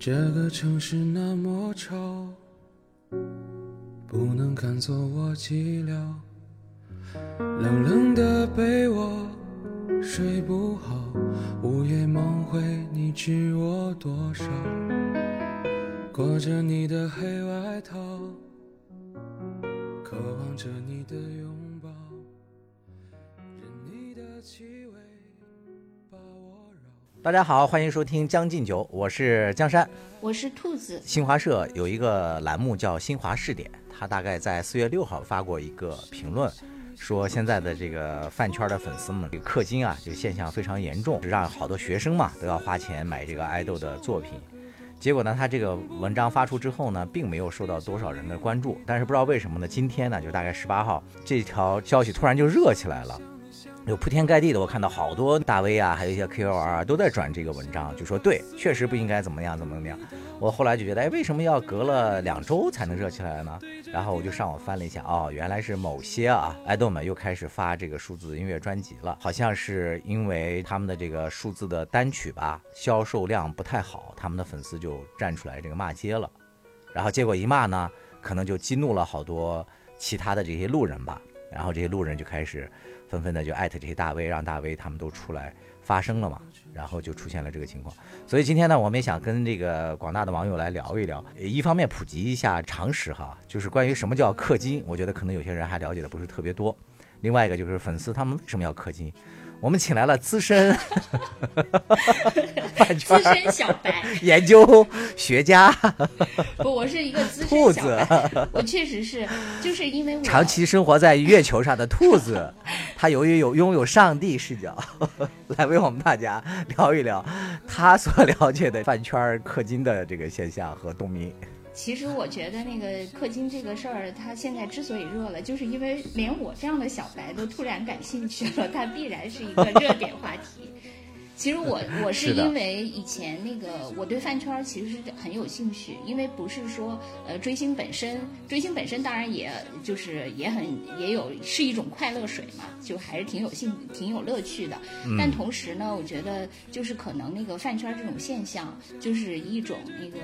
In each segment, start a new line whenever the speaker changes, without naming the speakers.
这个城市那么吵，不能看作我寂寥。冷冷的被窝，睡不好，午夜梦回，你知我多少？裹着你的黑外套，渴望着你的拥抱，任你的气。
大家好，欢迎收听《将进酒》，我是江山。
我是兔子，
新华社有一个栏目叫“新华视点”，他大概在四月六号发过一个评论，说现在的这个饭圈的粉丝们，这个氪金啊，这个现象非常严重，让好多学生嘛都要花钱买这个爱豆的作品。结果呢，他这个文章发出之后呢，并没有受到多少人的关注。但是不知道为什么呢，今天呢，就大概十八号，这条消息突然就热起来了。有铺天盖地的，我看到好多大 V 啊，还有一些 KOL 啊，都在转这个文章，就说对，确实不应该怎么样怎么怎么样。我后来就觉得，哎，为什么要隔了两周才能热起来呢？然后我就上网翻了一下，哦，原来是某些啊爱豆们又开始发这个数字音乐专辑了，好像是因为他们的这个数字的单曲吧销售量不太好，他们的粉丝就站出来这个骂街了。然后结果一骂呢，可能就激怒了好多其他的这些路人吧，然后这些路人就开始纷纷的就艾特这些大 V，让大 V 他们都出来发声了嘛，然后就出现了这个情况。所以今天呢，我们也想跟这个广大的网友来聊一聊，呃一方面普及一下常识哈，就是关于什么叫氪金，我觉得可能有些人还了解的不是特别多。另外一个就是粉丝他们为什么要氪金，我们请来了资深
资深小白。
研究学家，
不，我是一个资
兔
深小白。我确实是，就是因为我
长期生活在月球上的兔子，他由于有拥有上帝视角，来为我们大家聊一聊他所了解的饭圈氪金的这个现象和动迷。
其实我觉得那个氪金这个事儿，它现在之所以热了，就是因为连我这样的小白都突然感兴趣了，它必然是一个热点话题。其实我我 是因为以前那个我对饭圈儿其实是很有兴趣，因为不是说呃追星本身，追星本身当然也就是也很也有是一种快乐水嘛，就还是挺有兴挺有乐趣的。但同时呢，我觉得就是可能那个饭圈儿这种现象，就是一种那个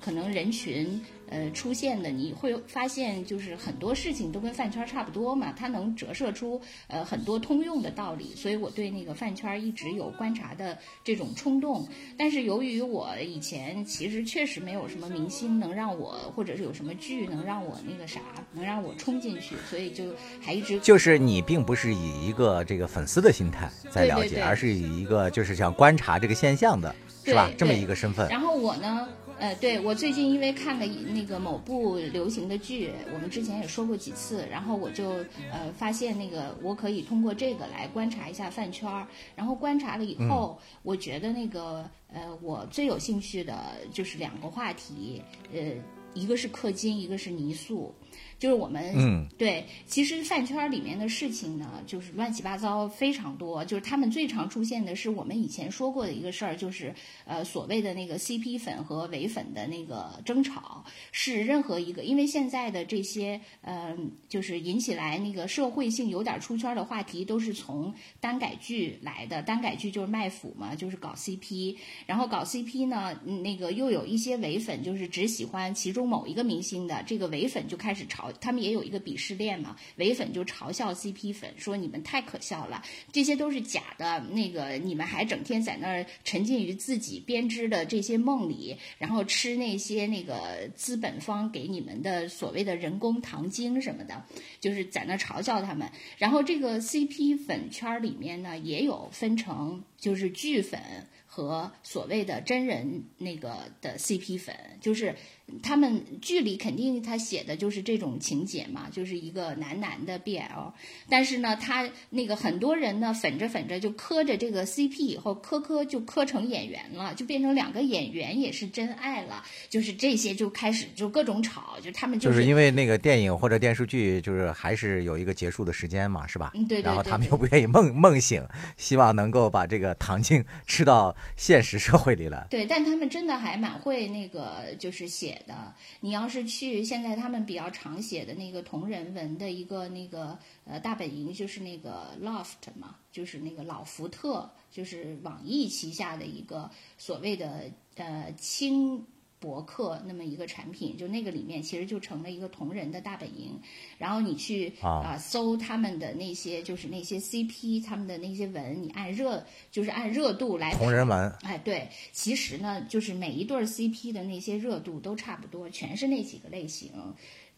可能人群呃出现的，你会发现就是很多事情都跟饭圈儿差不多嘛，它能折射出呃很多通用的道理，所以我对那个饭圈儿一直有观察的这种冲动。但是由于我以前其实确实没有什么明星能让我，或者是有什么剧能让我那个啥，能让我冲进去，所以就还一直
就是你并不是以一个这个粉丝的心态在了解，
对对对
而是以一个就是想观察这个现象的，是吧？这么一个身份。
然后我呢，呃，对我最近因为看了那个某部流行的剧，我们之前也说过几次，然后我就呃发现那个我可以通过这个来观察一下饭圈儿，然后观察了以后，我觉得那个呃我最有兴趣的就是两个话题，呃，一个是氪金，一个是泥塑。就是我们、
嗯
对，其实饭圈儿里面的事情呢，就是乱七八糟非常多。就是他们最常出现的是我们以前说过的一个事儿，就是呃所谓的那个 CP 粉和伪粉的那个争吵，是任何一个因为现在的这些呃就是引起来那个社会性有点出圈的话题，都是从单改剧来的。单改剧就是卖腐嘛，就是搞 CP，然后搞 CP 呢，嗯那个又有一些伪粉，就是只喜欢其中某一个明星的，这个伪粉就开始嘲，他们也有一个鄙视链嘛，伪粉就嘲笑 CP 粉，说你们太可笑了，这些都是假的，那个你们还整天在那儿沉浸于自己编织的这些梦里，然后吃那些那个资本方给你们的所谓的人工糖精什么的，就是在那嘲笑他们。然后这个 CP 粉圈里面呢，也有分成就是剧粉和所谓的真人那个的 CP 粉，就是他们剧里肯定他写的就是这种情节嘛，就是一个男男的 BL，但是呢，他那个很多人呢粉着粉着就磕着这个 CP 以后磕磕就磕成演员了，就变成两个演员也是真爱了，就是这些就开始就各种吵，就他们
就是因为那个电影或者电视剧，就是还是有一个结束的时间嘛，是吧？
嗯对对
然后他们又不愿意梦梦醒，希望能够把这个糖精吃到现实社会里来。
对，但他们真的还蛮会那个，就是写的。你要是去现在他们比较常写的那个同人文的一个那个呃大本营，就是那个 Loft 嘛，就是那个老福特，就是网易旗下的一个所谓的呃轻博客那么一个产品，就那个里面其实就成了一个同人的大本营。然后你去
啊。
啊、搜他们的那些就是那些 CP 他们的那些文，你按热就是按热度来
同人文。
哎，对，其实呢，就是每一对儿 CP 的那些热度都差不多，全是那几个类型，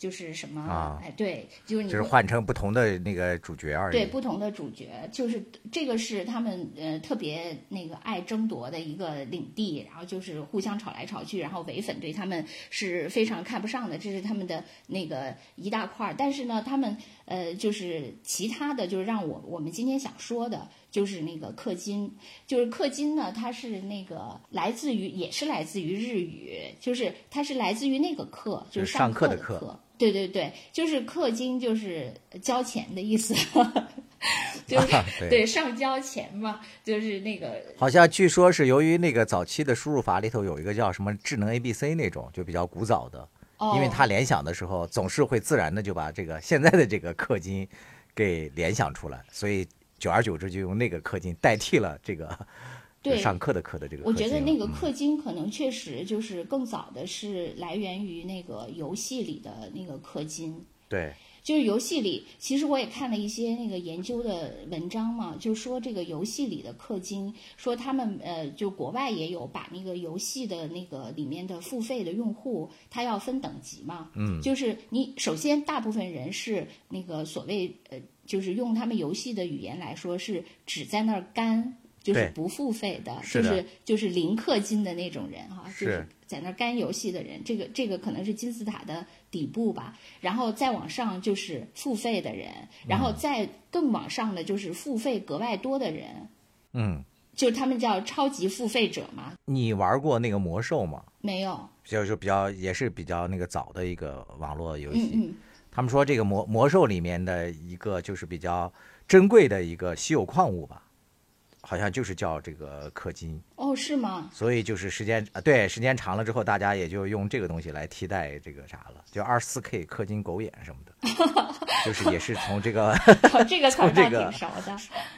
就是什么，
啊
哎，对，就是你
就是换成不同的那个主角而已。
对不同的主角，就是这个是他们呃特别那个爱争夺的一个领地，然后就是互相吵来吵去，然后唯粉对他们是非常看不上的，这是他们的那个一大块儿。但是呢，他们呃就是其他的，就是让我我们今天想说的。就是那个氪金，就是氪金呢，它是那个来自于，也是来自于日语，就是它是来自于那个课，就
就是
上
上课的
课
课
对对对，就是氪金，就是交钱的意思，就是、
啊对。
对上交钱嘛，就是那个
好像据说是由于那个早期的输入法里头有一个叫什么智能 ABC 那种，就比较古早的，
哦，
因为它联想的时候总是会自然的就把这个现在的这个氪金给联想出来，所以久而久之就用那个氪金代替了这个
对。
上课的课的这个。
我觉得那个
嗯。
氪金可能确实就是更早的是来源于那个游戏里的那个氪金，
对。
就是游戏里，其实我也看了一些那个研究的文章嘛，就说这个游戏里的氪金，说他们呃，就国外也有把那个游戏的那个里面的付费的用户，他要分等级嘛，嗯，就是你首先大部分人是那个所谓呃，就是用他们游戏的语言来说是只在那儿干。就是不付费的，就是就是零氪金的那种人哈，就是
是
在那儿干游戏的人，这个这个可能是金字塔的底部吧，然后再往上就是付费的人，然后再更往上的就是付费格外多的人，
嗯，
就他们叫超级付费者嘛。
你玩过那个魔兽吗？
没有，
就是比较也是比较那个早的一个网络游戏。
嗯嗯，
他们说这个魔魔兽里面的一个就是比较珍贵的一个稀有矿物吧，好像就是叫这个氪金，
哦，是吗？
所以就是时间啊，对，时间长了之后，大家也就用这个东西来替代这个啥了，就二四 K 氪金狗眼什么的，就是也是从这个
哦这个
从这个
挺熟的。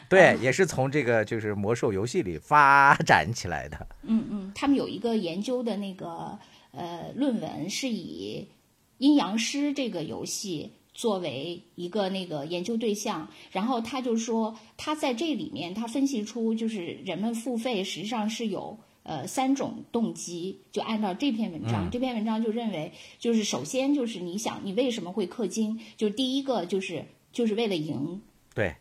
对，也是从这个就是魔兽游戏里发展起来的。
嗯嗯，他们有一个研究的那个呃论文，是以阴阳师这个游戏作为一个那个研究对象，然后他就说他在这里面他分析出就是人们付费实际上是有。呃，三种动机，就按照这篇文章，这篇文章就认为，就是首先就是你想你为什么会氪金，就是第一个就是就是为了赢，
对，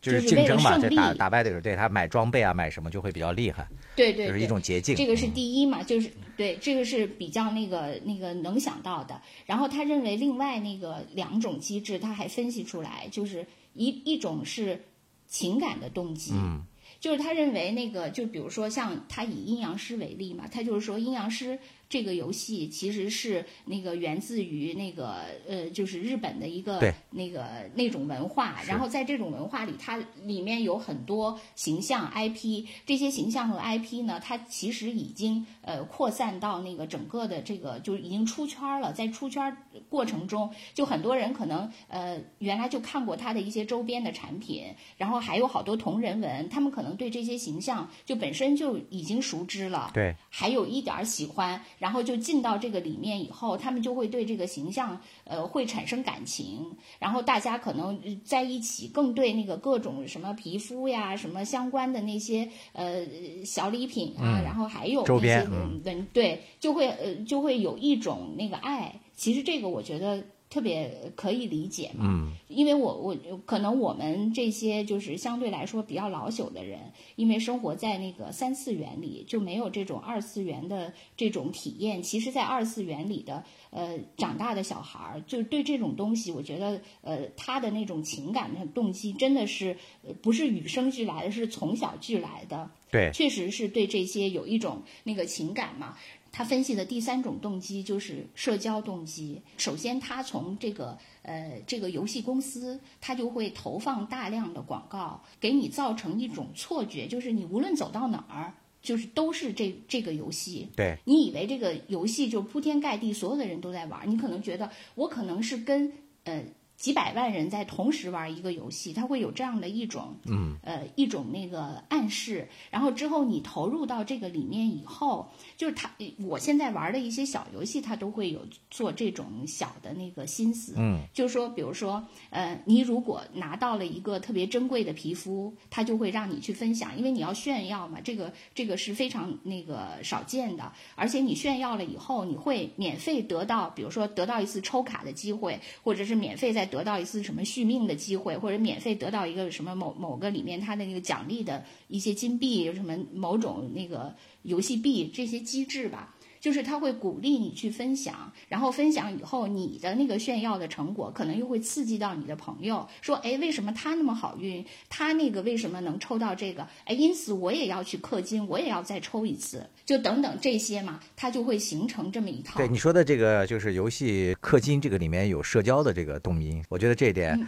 就是
为了
竞争嘛，
胜
这打
利
打败对手，对他买装备啊，买什么就会比较厉害，
对对对，
就是一种捷径。
这个是
嗯
第一嘛，就是对，这个是比较那个那个能想到的。然后他认为另外那个两种机制，他还分析出来，就是一一种是情感的动机。
嗯
就是他认为那个，就比如说像他以阴阳师为例嘛，他就是说阴阳师这个游戏其实是那个源自于那个呃，就是日本的一个那个那种文化，然后在这种文化里，它里面有很多形象 IP，这些形象和 IP 呢，它其实已经呃扩散到那个整个的这个，就是已经出圈了。在出圈过程中，就很多人可能呃原来就看过它的一些周边的产品，然后还有好多同人文，他们可能对这些形象就本身就已经熟知了。
对，
还有一点儿喜欢，然后就进到这个里面以后，他们就会对这个形象呃会产生感情，然后大家可能呃在一起更对那个各种什么皮肤呀、什么相关的那些呃小礼品啊，
嗯
然后还有
周
那些
边嗯
对，就会呃就会有一种那个爱。其实这个我觉得特别可以理解嘛，
嗯，
因为我我可能我们这些就是相对来说比较老朽的人，因为生活在那个三次元里，就没有这种二次元的这种体验。其实，在二次元里的呃长大的小孩儿，就对这种东西，我觉得呃他的那种情感的动机真的是呃不是与生俱来的，是从小俱来的。
对，
确实是对这些有一种那个情感嘛。他分析的第三种动机就是社交动机。首先，他从这个呃这个游戏公司，他就会投放大量的广告，给你造成一种错觉，就是你无论走到哪儿，就是都是这这个游戏。
对，
你以为这个游戏就铺天盖地，所有的人都在玩，你可能觉得我可能是跟呃几百万人在同时玩一个游戏，它会有这样的一种，
嗯，
呃，一种那个暗示。然后之后你投入到这个里面以后，就是它，我现在玩的一些小游戏，它都会有做这种小的那个心思，
嗯，
就是说，比如说，呃，你如果拿到了一个特别珍贵的皮肤，它就会让你去分享，因为你要炫耀嘛，这个这个是非常那个少见的，而且你炫耀了以后，你会免费得到，比如说得到一次抽卡的机会，或者是免费在得到一次什么续命的机会，或者免费得到一个什么某某个里面它的那个奖励的一些金币，什么某种那个游戏币这些机制吧。就是他会鼓励你去分享，然后分享以后，你的那个炫耀的成果可能又会刺激到你的朋友，说，哎，为什么他那么好运？他那个为什么能抽到这个？哎，因此我也要去氪金，我也要再抽一次，就等等这些嘛，它就会形成这么一套。
对你说的这个，就是游戏氪金这个里面有社交的这个动因，我觉得这一点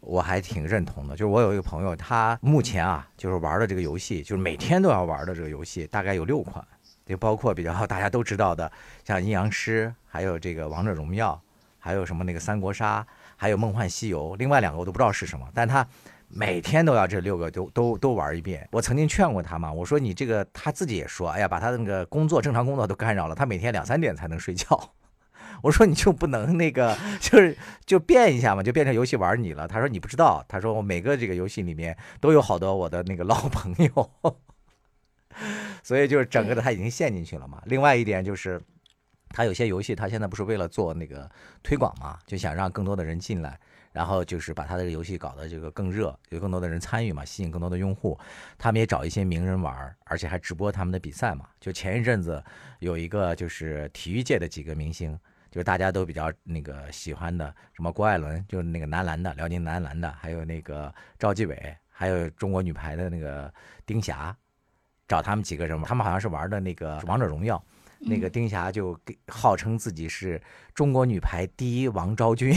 我还挺认同的。就是我有一个朋友，他目前啊，就是玩的这个游戏，就是每天都要玩的这个游戏，大概有六款。就包括比较 大家都知道的，像阴阳师，还有这个王者荣耀，还有什么那个三国杀，还有梦幻西游。另外两个我都不知道是什么，但他每天都要这六个都都都玩一遍。我曾经劝过他嘛，我说你这个他自己也说，哎呀，把他的那个工作正常工作都干扰了，他每天两三点才能睡觉。我说你就不能那个，就是就变一下嘛，就变成游戏玩你了。他说你不知道，他说我每个这个游戏里面都有好多我的那个老朋友。所以就是整个的他已经陷进去了嘛。另外一点就是，他有些游戏他现在不是为了做那个推广嘛，就想让更多的人进来，然后就是把他的游戏搞得这个更热，有更多的人参与嘛，吸引更多的用户。他们也找一些名人玩，而且还直播他们的比赛嘛。就前一阵子有一个就是体育界的几个明星，就是大家都比较那个喜欢的，什么郭艾伦，就是那个男篮的，辽宁男篮的，还有那个赵继伟，还有中国女排的那个丁霞。找他们几个人嘛，他们好像是玩的那个王者荣耀，那个丁霞就号称自己是中国女排第一王昭君，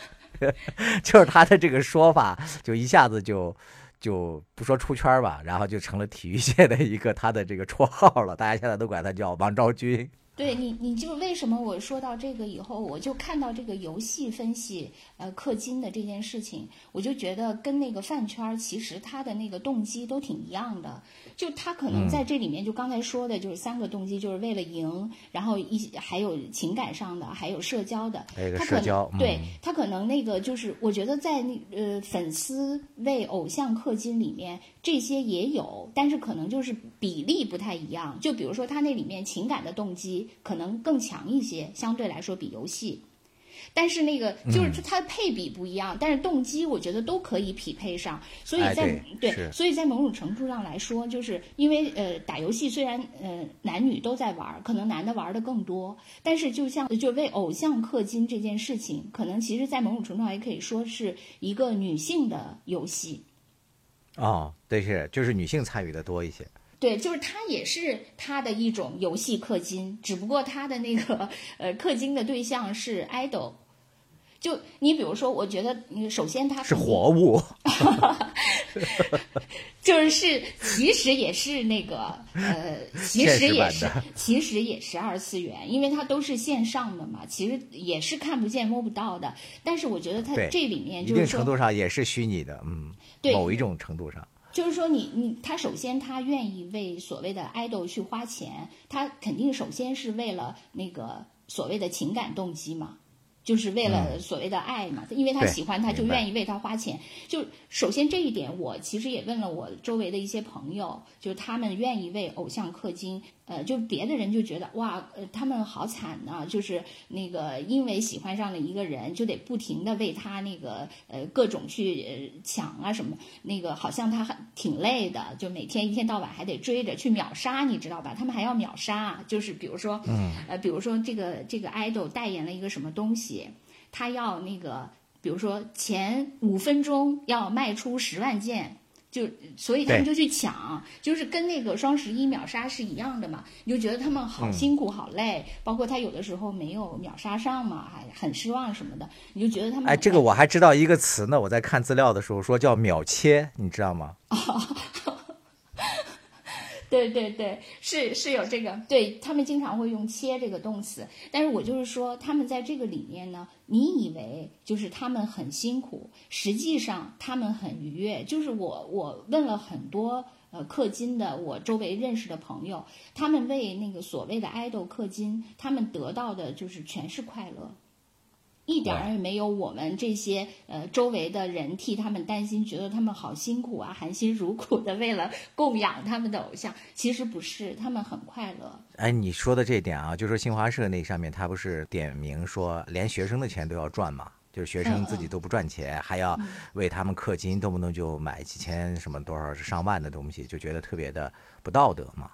就是她的这个说法，就一下子就就不说出圈吧，然后就成了体育界的一个他的这个绰号了，大家现在都管他叫王昭君。
对你，你就为什么我说到这个以后，我就看到这个游戏分析，呃，氪金的这件事情，我就觉得跟那个饭圈其实他的那个动机都挺一样的。就他可能在这里面，就刚才说的，就是三个动机，就是为了赢，然后一还有情感上的，还有社交的。
还有社交，
对他可能那个就是，我觉得在那呃粉丝为偶像氪金里面，这些也有，但是可能就是比例不太一样。就比如说他那里面情感的动机可能更强一些，相对来说比游戏。但是那个就是它的配比不一样，但是动机我觉得都可以匹配上，所以在
对，
所以在某种程度上来说，就是因为呃打游戏虽然呃男女都在玩，可能男的玩的更多，但是就像就为偶像氪金这件事情，可能其实在某种程度上也可以说是一个女性的游戏。
哦，对，是就是女性参与的多一些。
对，就是它也是它的一种游戏氪金，只不过它的那个呃氪金的对象是爱豆。就你比如说，我觉得你首先它
是活物，
就是是其实也是那个呃，其实也是其实也是二次元，因为它都是线上的嘛，其实也是看不见摸不到的。但是我觉得它这里面就是
一定程度上也是虚拟的，嗯，
对，
某一种程度上，
就是说你你他首先他愿意为所谓的 idol 去花钱，他肯定首先是为了那个所谓的情感动机嘛。就是为了所谓的爱嘛，因为他喜欢他，就愿意为他花钱。就首先这一点，我其实也问了我周围的一些朋友，就是他们愿意为偶像氪金。呃，就别的人就觉得哇，呃，他们好惨呐，就是那个因为喜欢上了一个人，就得不停的为他那个呃各种去抢啊什么，那个好像他很挺累的，就每天一天到晚还得追着去秒杀，你知道吧？他们还要秒杀，就是比如说，
嗯，
呃，比如说这个这个 idol 代言了一个什么东西，他要那个，比如说前五分钟要卖出十万件。就所以他们就去抢，就是跟那个双十一秒杀是一样的嘛。你就觉得他们好辛苦好累，包括他有的时候没有秒杀上嘛，还很失望什么的。你就觉得他们
哎，这个我还知道一个词呢。我在看资料的时候说叫秒切，你知道吗？
对对对，是是有这个，对他们经常会用“切”这个动词，但是我就是说，他们在这个里面呢，你以为就是他们很辛苦，实际上他们很愉悦。就是我我问了很多呃氪金的我周围认识的朋友，他们为那个所谓的爱豆氪金，他们得到的就是全是快乐。一点儿也没有我们这些呃周围的人替他们担心，觉得他们好辛苦啊，含辛茹苦的为了供养他们的偶像。其实不是，他们很快乐。
哎，你说的这点啊，就说新华社那上面，他不是点名说，连学生的钱都要赚嘛？就是学生自己都不赚钱，还要为他们氪金，动不动就买几千什么多少上万的东西，就觉得特别的不道德嘛。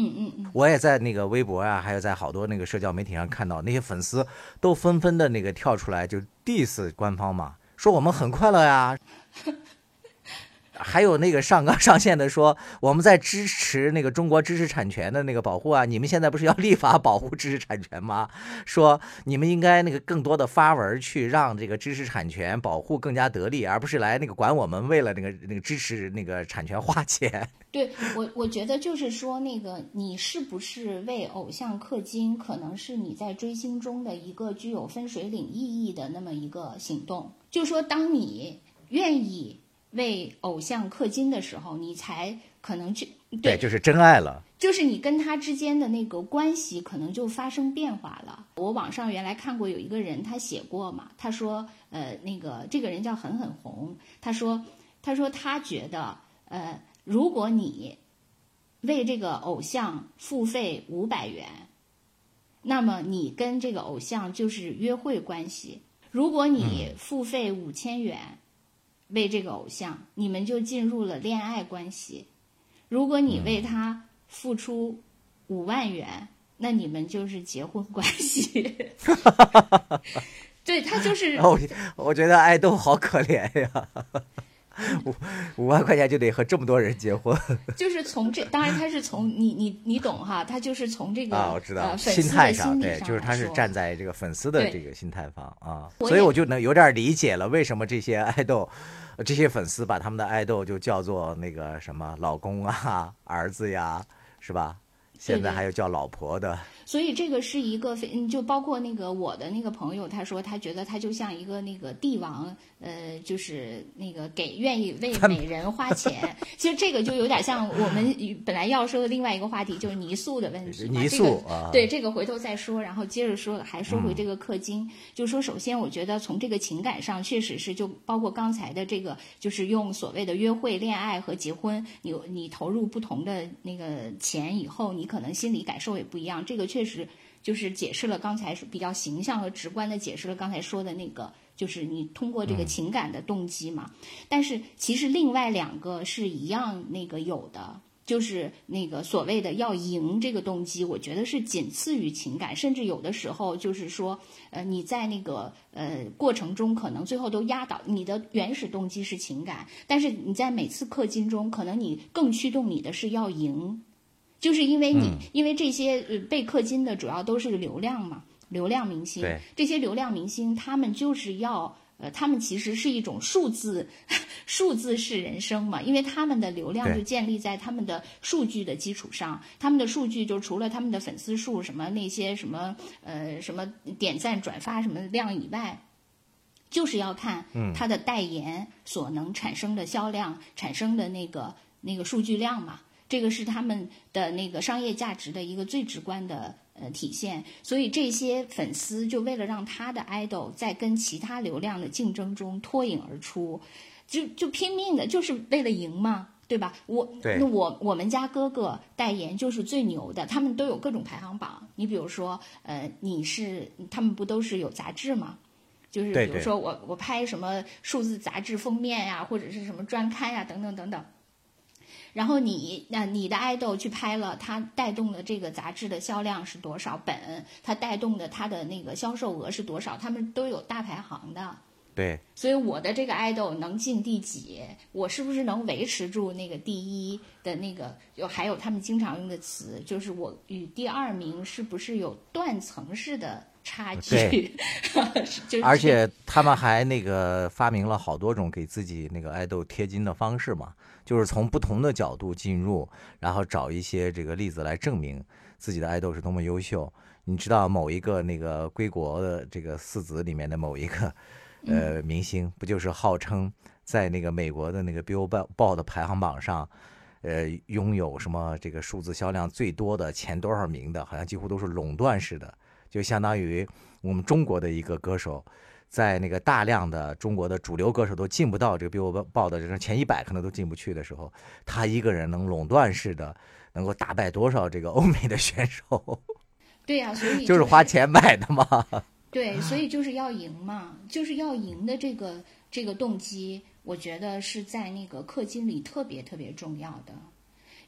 嗯嗯，
我也在那个微博啊，还有在好多那个社交媒体上看到那些粉丝都纷纷的那个跳出来就 diss 官方嘛，说我们很快乐呀。还有那个上纲上线的说，我们在支持那个中国知识产权的那个保护啊，你们现在不是要立法保护知识产权吗？说你们应该那个更多的发文去让这个知识产权保护更加得力，而不是来那个管我们为了那个那个支持那个产权花钱。
对我，我觉得就是说，那个你是不是为偶像氪金，可能是你在追星中的一个具有分水岭意义的那么一个行动。就说当你愿意。为偶像氪金的时候，你才可能去
对，就是真爱了。
就是你跟他之间的那个关系可能就发生变化了。我网上原来看过有一个人，他写过嘛，他说，呃，那个这个人叫狠狠红，他说，他说他觉得，呃，如果你为这个偶像付费五百元，那么你跟这个偶像就是约会关系；如果你付费五千元。为这个偶像，你们就进入了恋爱关系。如果你为他付出五万元，那你们就是结婚关系。对他就是，
我我觉得爱豆好可怜呀。五五万块钱就得和这么多人结婚，
就是从这，当然他是从你你你懂哈，他就是从这个
啊，我知道
心
态上，对，就是他是站在这个粉丝的这个心态方啊，所以我就能有点理解了，为什么这些爱豆，这些粉丝把他们的爱豆就叫做那个什么老公啊、儿子呀，是吧？现在还有叫老婆的。
所以这个是一个非，就包括那个我的那个朋友，他说他觉得他就像一个那个帝王，呃，就是那个给愿意为美人花钱。其实这个就有点像我们本来要说的另外一个话题，就是泥塑的问题。
泥塑
啊，对这个回头再说，然后接着说，还说回这个氪金，就说首先我觉得从这个情感上确实是，就包括刚才的这个，就是用所谓的约会、恋爱和结婚，你你投入不同的那个钱以后，你可能心理感受也不一样。这个确。确实，就是解释了刚才是比较形象和直观的解释了刚才说的那个，就是你通过这个情感的动机嘛。但是其实另外两个是一样那个有的，就是那个所谓的要赢这个动机，我觉得是仅次于情感，甚至有的时候就是说，呃，你在那个呃过程中可能最后都压倒你的原始动机是情感，但是你在每次氪金中，可能你更驱动你的是要赢。就是因为你，因为这些呃被氪金的主要都是流量嘛，流量明星。这些流量明星，他们就是要，呃，他们其实是一种数字，数字式人生嘛，因为他们的流量就建立在他们的数据的基础上，他们的数据就除了他们的粉丝数什么那些什么呃什么点赞转发什么量以外，就是要看他的代言所能产生的销量，产生的那个那个数据量嘛。这个是他们的那个商业价值的一个最直观的呃体现，所以这些粉丝就为了让他的 idol 在跟其他流量的竞争中脱颖而出，就就拼命的，就是为了赢嘛，对吧？我那我我们家哥哥代言就是最牛的，他们都有各种排行榜。你比如说，呃，你是他们不都是有杂志吗？就是比如说我我拍什么数字杂志封面呀，或者是什么专刊呀，等等等等。然后你那你的爱豆去拍了，他带动的这个杂志的销量是多少本？他带动的他的那个销售额是多少？他们都有大排行的。
对，
所以我的这个 idol 能进第几，我是不是能维持住那个第一的那个？有还有他们经常用的词，就是我与第二名是不是有断层式的差距？
对
就是
而且他们还那个发明了好多种给自己那个爱豆贴金的方式嘛，就是从不同的角度进入，然后找一些这个例子来证明自己的爱豆是多么优秀。你知道某一个那个归国的这个四子里面的某一个呃明星，不就是号称在那个美国的那个 Billboard 的排行榜上，呃，拥有什么这个数字销量最多的前多少名的，好像几乎都是垄断式的，就相当于我们中国的一个歌手，在那个大量的中国的主流歌手都进不到这个 Billboard 的这种前一百，可能都进不去的时候，他一个人能垄断式的能够打败多少这个欧美的选手？
对呀、所以
就是花钱买的嘛。
对，所以就是要赢嘛，就是要赢的这个这个动机，我觉得是在那个氪金里特别特别重要的。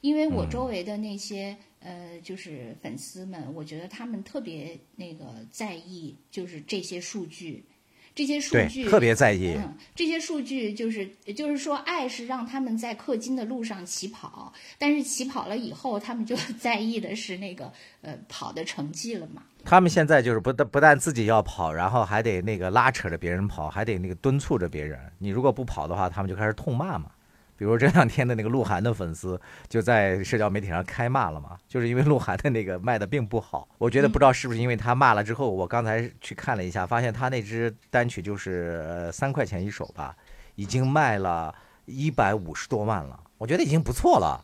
因为我周围的那些、呃，就是粉丝们，我觉得他们特别那个在意，就是这些数据，这些数据，
特别在意
嗯，这些数据就是就是说，爱是让他们在氪金的路上起跑，但是起跑了以后，他们就 在意的是那个呃跑的成绩了嘛。
他们现在就是不但不但自己要跑，然后还得那个拉扯着别人跑，还得那个敦促着别人。你如果不跑的话，他们就开始痛骂嘛。比如这两天的那个鹿晗的粉丝 就在社交媒体上开骂了嘛，就是因为鹿晗的那个卖的并不好。我觉得不知道是不是因为他骂了之后，我刚才去看了一下，发现他那支单曲就是呃三块钱一首吧，已经卖了一百五十多万了，我觉得已经不错了。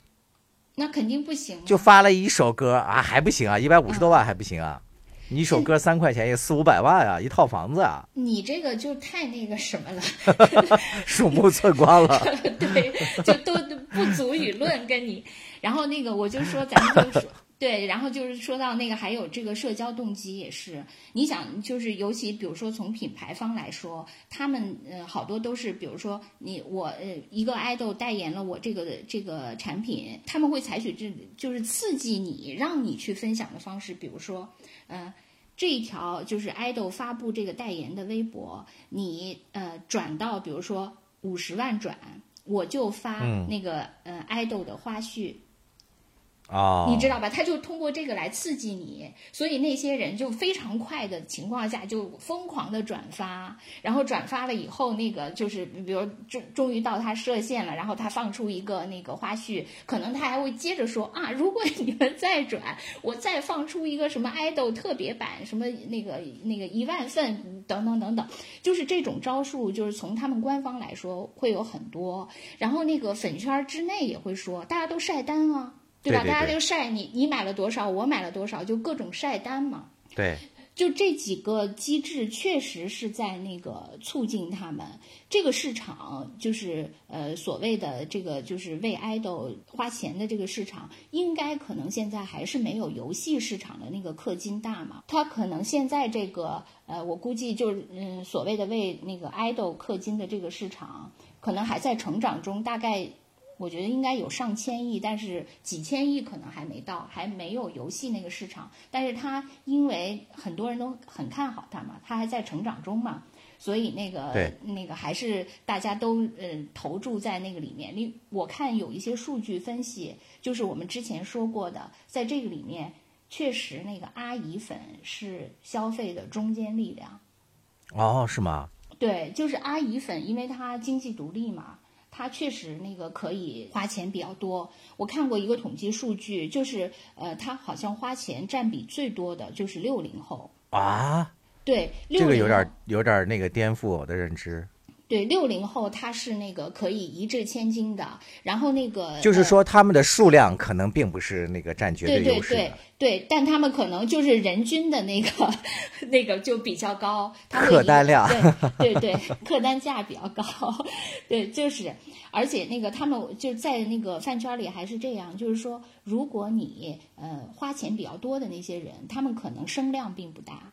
那肯定不行啊，
就发了一首歌啊，还不行啊，一百五十多万还不行啊？你一首歌三块钱也四五百万啊，一套房子啊，
你这个就太那个什么了，
鼠目寸光了。
对，就都都不足以论跟你。然后那个我就说，咱们就说。对，然后就是说到那个，还有这个社交动机也是，你想，就是尤其比如说从品牌方来说，他们呃好多都是，比如说你我呃一个 idol 代言了我这个这个产品，他们会采取这就是刺激你，让你去分享的方式，比如说呃这一条就是 idol 发布这个代言的微博，你呃转到比如说五十万转，我就发
嗯
那个、呃 idol 的花絮。
哦，
你知道吧？他就通过这个来刺激你，所以那些人就非常快的情况下就疯狂的转发，然后转发了以后，那个就是比如终终于到他设限了，然后他放出一个那个花絮，可能他还会接着说啊，如果你们再转，我再放出一个什么 爱豆特别版，什么那个那个一万份等等等等，就是这种招数，就是从他们官方来说会有很多，然后那个粉圈之内也会说，大家都晒单啊。对吧？
对对对
大家就晒你，你买了多少，我买了多少，就各种晒单嘛。
对，
就这几个机制，确实是在那个促进他们这个市场，就是呃所谓的这个就是为爱豆花钱的这个市场，应该可能现在还是没有游戏市场的那个氪金大嘛。它可能现在这个呃，我估计就是嗯所谓的为那个爱豆氪金的这个市场，可能还在成长中，大概。我觉得应该有上千亿，但是几千亿可能还没到，还没有游戏那个市场。但是它因为很多人都很看好它嘛，它还在成长中嘛，所以那个那个还是大家都呃投注在那个里面。你我看有一些数据分析，就是我们之前说过的，在这个里面确实那个阿姨粉是消费的中坚力量。
哦，是吗？
对，就是阿姨粉，因为她经济独立嘛，她确实那个可以花钱比较多。我看过一个统计数据，就是呃，他好像花钱占比最多的就是六零后。
啊，
对，
这个有点有点那个颠覆我的认知。
对六零后，他是那个可以一掷千金的。然后那个
就是
呃
说他们的数量可能并不是那个占绝
对对对
优势的，
对，但他们可能就是人均的那个 那个就比较高，他
客单量
对对对，客单价比较高，对，就是，而且那个他们就在那个饭圈里还是这样，就是说，如果你呃花钱比较多的那些人，他们可能声量并不大，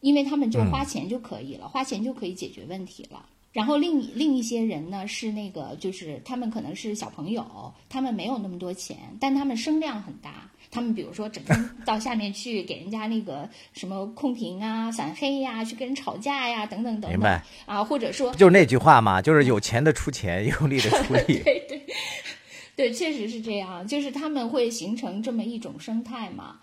因为他们就花钱就可以了，花钱就可以解决问题了。然后另另一些人呢是那个，就是他们可能是小朋友，他们没有那么多钱，但他们声量很大。他们比如说整天 到下面去给人家那个什么控评啊、反黑呀，去跟人吵架呀，等等等等。
明白
啊，或者说
就是那句话嘛，就是有钱的出钱，有力的出力。
对对对，确实是这样，就是他们会形成这么一种生态嘛。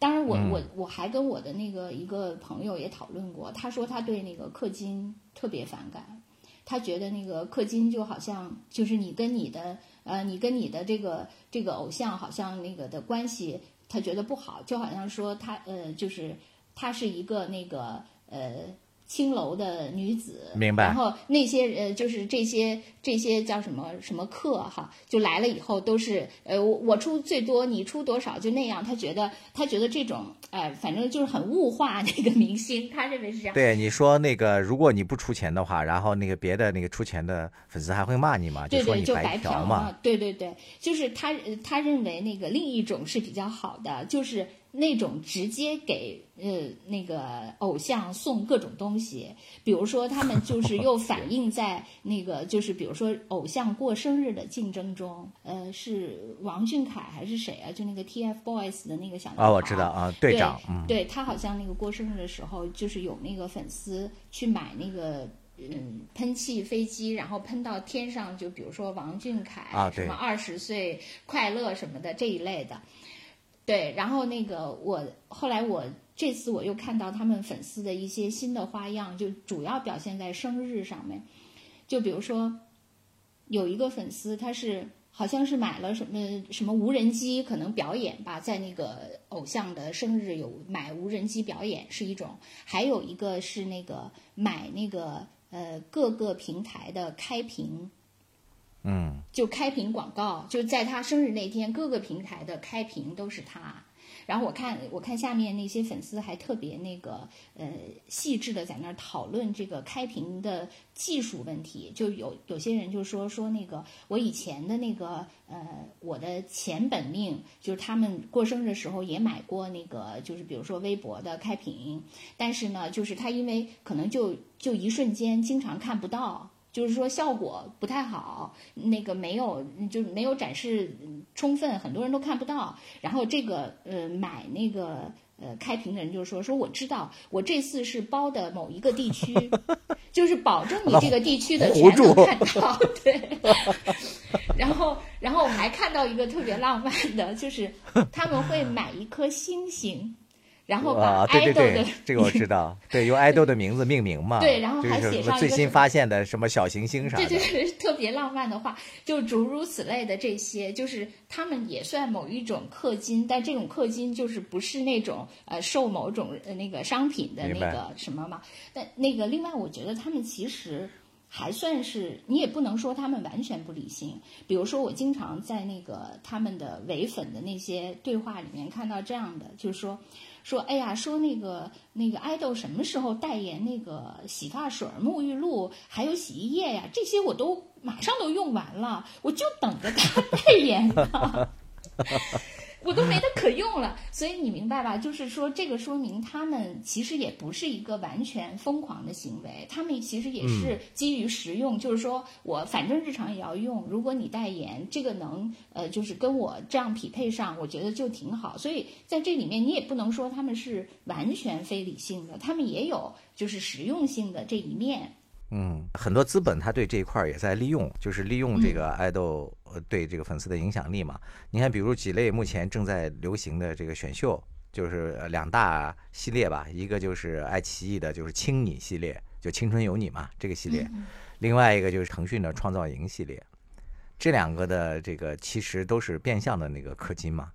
当然我，我我我还跟我的那个一个朋友也讨论过，他说他对那个氪金特别反感。他觉得那个氪金就好像就是你跟你的呃，你跟你的这个这个偶像好像那个的关系，他觉得不好，就好像说他呃，就是他是一个那个呃。青楼的女子，
明白。
然后那些呃，就是这些这些叫什么什么客哈，就来了以后都是呃，我我出最多，你出多少，就那样。他觉得他觉得这种哎，反正就是很物化那个明星，他认为是这样。
对你说那个，如果你不出钱的话，然后那个别的那个出钱的粉丝还会骂你吗？
就说你
白
嫖
嘛。
对对对，就是他他认为那个另一种是比较好的，就是。那种直接给呃那个偶像送各种东西，比如说他们就是又反映在那个 就是比如说偶像过生日的竞争中，呃是王俊凯还是谁啊？就那个 TFBOYS 的那个小男孩。
啊，我知道啊，队长。
对他好像那个过生日的时候，就是有那个粉丝去买那个嗯喷气飞机，然后喷到天上，就比如说王俊凯
啊，
什么二十岁快乐什么的这一类的。对，然后那个我后来我这次我又看到他们粉丝的一些新的花样，就主要表现在生日上面。就比如说，有一个粉丝他是好像是买了什么什么无人机，可能表演吧，在那个偶像的生日有买无人机表演是一种，还有一个是那个买那个呃各个平台的开屏。
嗯，
就开屏广告，就在他生日那天，各个平台的开屏都是他。然后我看，我看下面那些粉丝还特别那个呃细致的在那儿讨论这个开屏的技术问题。就有有些人就说说那个我以前的那个呃我的前本命，就是他们过生日的时候也买过那个，就是比如说微博的开屏，但是呢，就是他因为可能就就一瞬间经常看不到。就是说效果不太好，那个没有就没有展示充分，很多人都看不到。然后这个呃买那个呃开屏的人就说说我知道，我这次是包的某一个地区，就是保证你这个地区的全能看到。对。然后然后我还看到一个特别浪漫的，就是他们会买一颗星星。然后把
爱豆的这个我知道，对，用爱豆的名字命名嘛。
对，然后还写上
最新发现的什么小行星啥的。
对对对，特别浪漫的话，就诸如此类的这些，就是他们也算某一种氪金，但这种氪金就是不是那种呃售某种那个商品的那个什么嘛。但那个另外，我觉得他们其实还算是，你也不能说他们完全不理性。比如说，我经常在那个他们的唯粉的那些对话里面看到这样的，就是说。说，哎呀，说那个那个爱豆什么时候代言那个洗发水、沐浴露，还有洗衣液呀？这些我都马上都用完了，我就等着他 代言呢。我都没得可用了，所以你明白吧？就是说，这个说明他们其实也不是一个完全疯狂的行为，他们其实也是基于实用，就是说我反正日常也要用，如果你代言这个能呃，就是跟我这样匹配上，我觉得就挺好。所以在这里面，你也不能说他们是完全非理性的，他们也有就是实用性的这一面。
嗯，很多资本他对这一块也在利用，就是利用这个爱豆对这个粉丝的影响力嘛。你看，比如几类目前正在流行的这个选秀，就是两大系列吧，一个就是爱奇艺的，就是青你系列，就青春有你嘛这个系列；另外一个就是腾讯的创造营系列。这两个的这个其实都是变相的那个氪金嘛。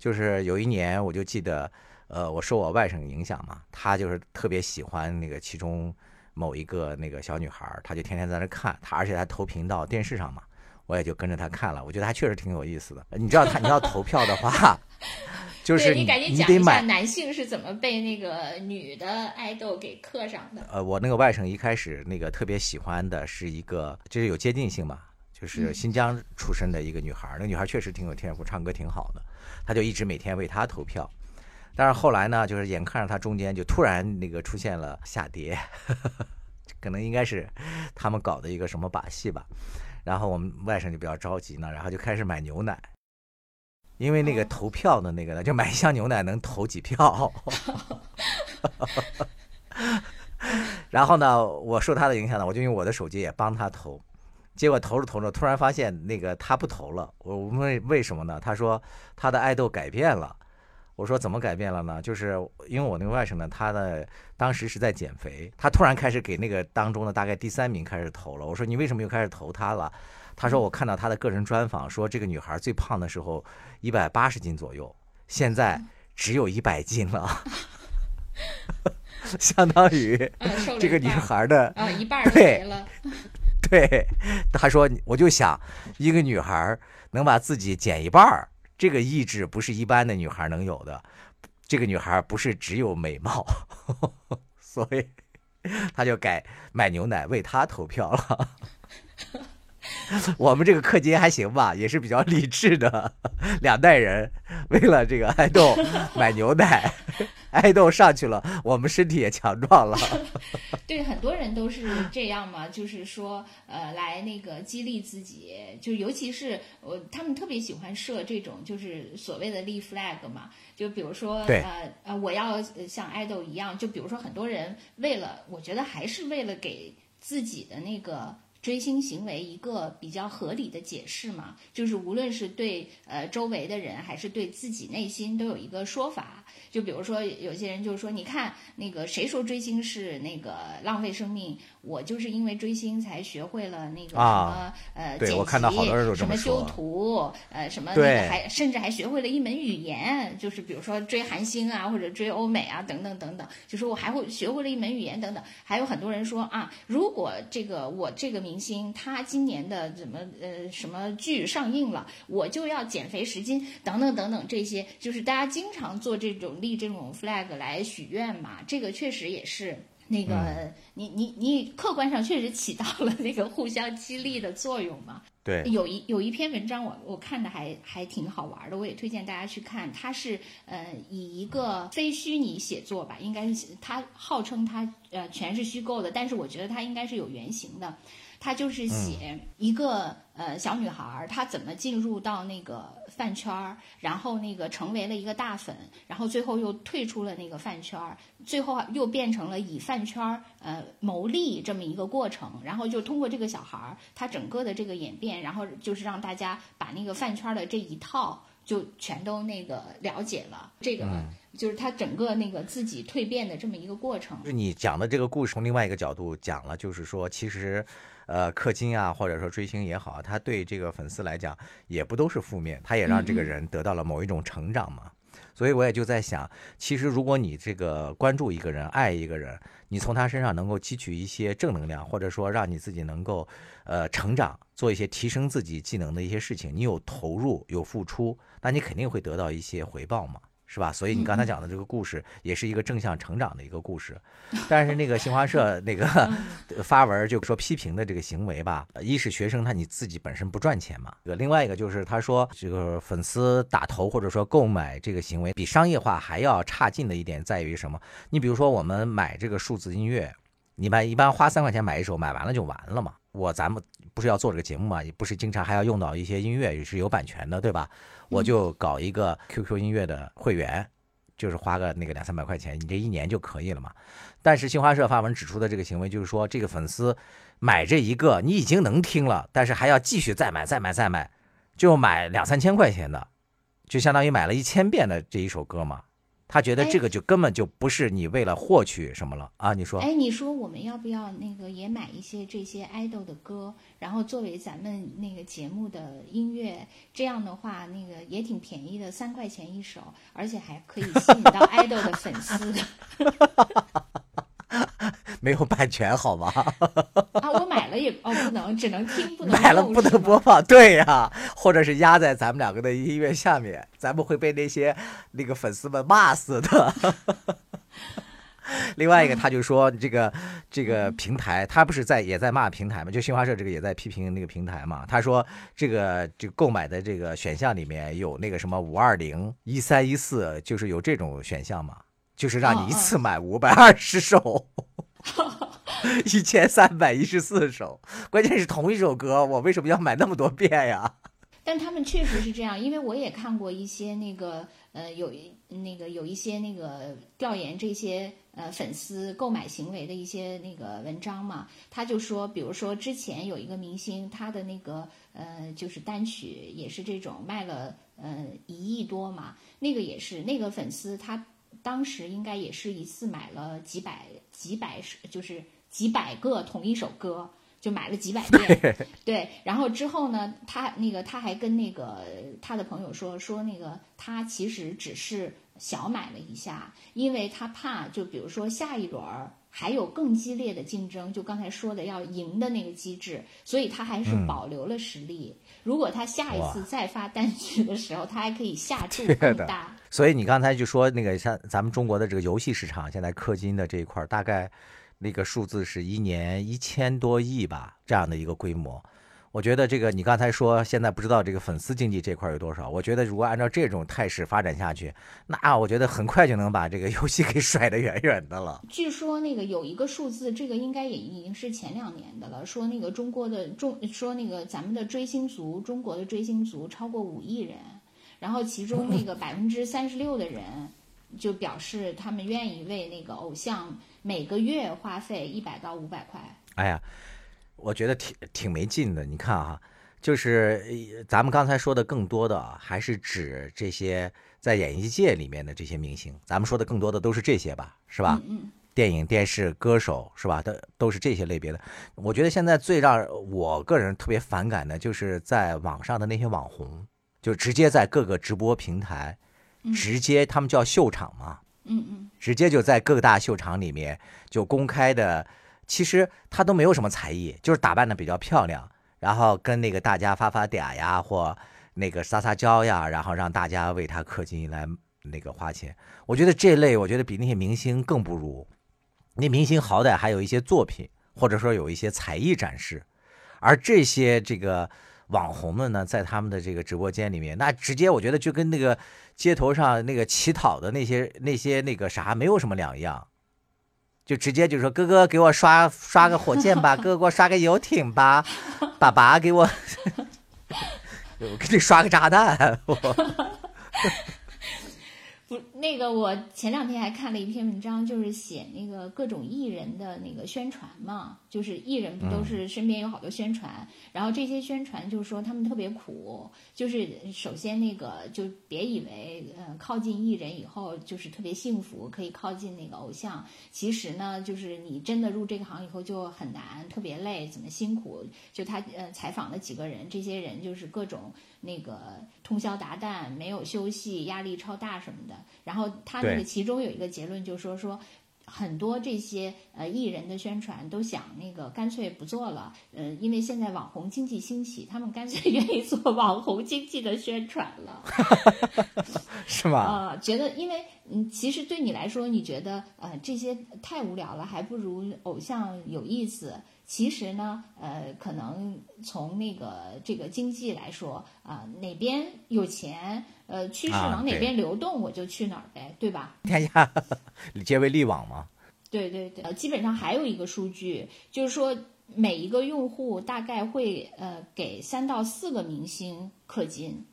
就是有一年我就记得，呃，我受我外甥影响嘛，他就是特别喜欢那个其中。某一个那个小女孩，她就天天在那看，她而且还投屏到电视上嘛，我也就跟着她看了，我觉得她确实挺有意思的。你知道，她你要投票的话，就是
你
赶紧
讲一下男性是怎么被那个女的爱豆给刻上的。
呃，我那个外甥一开始那个特别喜欢的是一个，就是有接近性嘛，就是新疆出身的一个女孩，那女孩确实挺有天赋，唱歌挺好的，他就一直每天为她投票。但是后来呢，就是眼看着它中间就突然那个出现了下跌，可能应该是他们搞的一个什么把戏吧。然后我们外甥就比较着急呢，然后就开始买牛奶，因为那个投票的那个呢，就买一箱牛奶能投几票。然后呢，我受他的影响呢，我就用我的手机也帮他投，结果投着投着，突然发现那个他不投了。我问为为什么呢？他说他的爱豆改变了。我说怎么改变了呢？就是因为我那个外甥呢，他的当时是在减肥，他突然开始给那个当中的大概第三名开始投了。我说你为什么又开始投他了？他说我看到他的个人专访，说这个女孩最胖的时候一百八十斤左右，现在只有一百斤了，相当于这个女孩的
啊一半对了。
对，他说我就想一个女孩能把自己减一半儿。这个意志不是一般的女孩能有的，这个女孩不是只有美貌，所以她就改买牛奶为她投票了。我们这个氪金还行吧，也是比较理智的，两代人为了这个爱豆买牛奶，爱豆上去了，我们身体也强壮了。
对，很多人都是这样嘛，就是说，呃，来那个激励自己，就尤其是我，他们特别喜欢设这种就是所谓的立 flag 嘛，就比如说，呃呃，我要像爱豆一样，就比如说很多人为了，我觉得还是为了给自己的那个。追星行为一个比较合理的解释嘛，就是无论是对呃周围的人，还是对自己内心，都有一个说法。就比如说，有些人就是说，你看那个谁说追星是那个浪费生命？我就是因为追星才学会了那个什么呃剪辑，什么修图，呃什么那个还甚至还学会了一门语言，就是比如说追韩星啊，或者追欧美啊等等等等，就是我还会学会了一门语言等等。还有很多人说啊，如果这个我这个明星他今年的怎么呃什么剧上映了，我就要减肥十斤等等等等，这些就是大家经常做这种立这种 flag 来许愿嘛，这个确实也是。那个，你你你，客观上确实起到了那个互相激励的作用嘛？
对，
有一有一篇文章，我我看的还还挺好玩的，我也推荐大家去看。它是呃以一个非虚拟写作吧，应该是它号称它呃全是虚构的，但是我觉得它应该是有原型的。他就是写一个呃小女孩，她怎么进入到那个饭圈儿，然后那个成为了一个大粉，然后最后又退出了那个饭圈儿，最后又变成了以饭圈儿呃牟利这么一个过程，然后就通过这个小孩儿她整个的这个演变，然后就是让大家把那个饭圈的这一套就全都那个了解了，这个就是他整个那个自己蜕变的这么一个过程。
就你讲的这个故事，从另外一个角度讲了，就是说其实。呃，氪金啊，或者说追星也好，他对这个粉丝来讲也不都是负面，他也让这个人得到了某一种成长嘛。所以我也就在想，其实如果你这个关注一个人、爱一个人，你从他身上能够汲取一些正能量，或者说让你自己能够呃成长，做一些提升自己技能的一些事情，你有投入、有付出，那你肯定会得到一些回报嘛。是吧？所以你刚才讲的这个故事也是一个正向成长的一个故事，但是那个新华社那个 发文就说批评的这个行为吧，一是学生他你自己本身不赚钱嘛，另外一个就是他说这个粉丝打头或者说购买这个行为比商业化还要差劲的一点在于什么？你比如说我们买这个数字音乐，你们一般花三块钱买一首，买完了就完了嘛。我咱们不是要做这个节目嘛，也不是经常还要用到一些音乐也是有版权的，对吧？我就搞一个 QQ 音乐的会员，就是花个那个两三百块钱，你这一年就可以了嘛。但是新华社发文指出的这个行为，就是说这个粉丝买这一个，你已经能听了，但是还要继续再买、再买、再买，就买两三千块钱的，就相当于买了一千遍的这一首歌嘛。他觉得这个就根本就不是你为了获取什么了啊？你说？
哎，你说我们要不要那个也买一些这些 idol 的歌，然后作为咱们那个节目的音乐？这样的话，那个也挺便宜的，三块钱一首，而且还可以吸引到 idol 的粉丝。
没有版权好吗？
啊，我买了也哦不能，只能听不能
买了不能播放，对呀，或者是压在咱们两个的音乐下面，咱们会被那些那个粉丝们骂死的。另外一个，他就说这个这个平台，他不是在也在骂平台嘛？就新华社这个也在批评那个平台嘛？他说这个这个购买的这个选项里面有那个什么五二零一三一四，就是有这种选项嘛？就是让你一次买五百二十首。一千三百一十四首，关键是同一首歌，我为什么要买那么多遍呀？
但他们确实是这样，因为我也看过一些那个呃，有那个有一些那个调研这些呃粉丝购买行为的一些那个文章嘛，他就说，比如说之前有一个明星，他的那个呃就是单曲也是这种卖了呃一亿多嘛，那个也是那个粉丝他当时应该也是一次买了几百几百就是几百个同一首歌。就买了几百遍，对，然后之后呢，他那个他还跟那个他的朋友说说那个他其实只是小买了一下，因为他怕就比如说下一轮还有更激烈的竞争，就刚才说的要赢的那个机制，所以他还是保留了实力。如果他下一次再发单曲的时候，他还可以下注 更大。
所以你刚才就说那个像咱们中国的这个游戏市场，现在氪金的这一块大概。那个数字是一年一千多亿吧，这样的一个规模。我觉得这个你刚才说现在不知道这个粉丝经济这块有多少。我觉得如果按照这种态势发展下去，那我觉得很快就能把这个游戏给甩得远远的了。
据说那个有一个数字，这个应该也已经是前两年的了。说那个中国的中，说那个咱们的追星族，中国的追星族超过五亿人，然后其中那个百分之三十六的人就表示他们愿意为那个偶像。每个月花费一百到五百块。
哎呀，我觉得挺挺没劲的。你看啊，就是咱们刚才说的更多的还是指这些在演艺界里面的这些明星。咱们说的更多的都是这些吧，是吧？
嗯。
电影、电视、歌手，是吧？都都是这些类别的。我觉得现在最让我个人特别反感的，就是在网上的那些网红，就直接在各个直播平台，直接他们叫秀场嘛。
嗯嗯，
直接就在各大秀场里面就公开的，其实他都没有什么才艺，就是打扮的比较漂亮，然后跟那个大家发发嗲呀，或那个撒撒娇呀，然后让大家为他氪金来那个花钱。我觉得这类，我觉得比那些明星更不如。那明星好歹还有一些作品，或者说有一些才艺展示，而这些这个。网红们呢，在他们的这个直播间里面，那直接我觉得就跟那个街头上那个乞讨的那些那些那个啥没有什么两样，就直接就说哥哥给我刷刷个火箭吧，哥哥给我刷个游艇吧，爸爸给我，我给你刷个炸弹。
不，那个我前两天还看了一篇文章，就是写那个各种艺人的那个宣传嘛，就是艺人不都是身边有好多宣传，然后这些宣传就是说他们特别苦，就是首先那个就别以为呃靠近艺人以后就是特别幸福，可以靠近那个偶像，其实呢就是你真的入这个行以后就很难，特别累，怎么辛苦？就他呃采访了几个人，这些人就是各种。那个通宵达旦，没有休息，压力超大什么的。然后他那个其中有一个结论，就是说说很多这些呃艺人的宣传都想那个干脆不做了，呃，因为现在网红经济兴起，他们干脆 愿意做网红经济的宣传了，
是吗？
啊，觉得因为嗯，其实对你来说，你觉得呃这些太无聊了，还不如偶像有意思。其实呢，呃，可能从那个这个经济来说，啊，哪边有钱，呃，趋势往哪边流动，我就去哪儿呗，对吧？
天下皆为利网嘛。
对对对，基本上还有一个数据，就是说每一个用户大概会呃给三到四个明星氪金。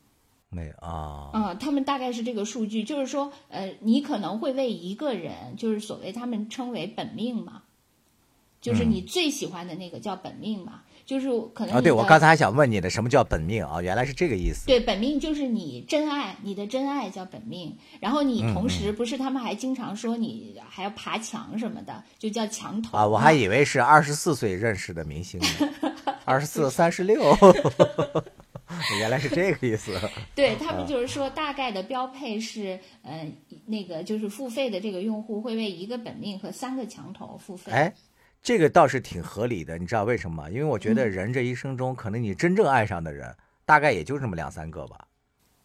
没啊。
嗯，他们大概是这个数据，就是说，呃，你可能会为一个人，就是所谓他们称为本命嘛。就是你最喜欢的那个叫本命嘛，就是可能
啊，对我刚才还想问你的，什么叫本命啊？原来是这个意思。
对，本命就是你真爱，你的真爱叫本命。然后你同时不是他们还经常说你还要爬墙什么的，就叫墙头
啊。我还以为是二十四岁认识的明星呢，二十四、三十六，原来是这个意思。
对他们就是说，大概的标配是，呃，那个就是付费的这个用户会为一个本命和三个墙头付费。
哎。这个倒是挺合理的，你知道为什么吗？因为我觉得人这一生中，可能你真正爱上的人，大概也就这么两三个吧。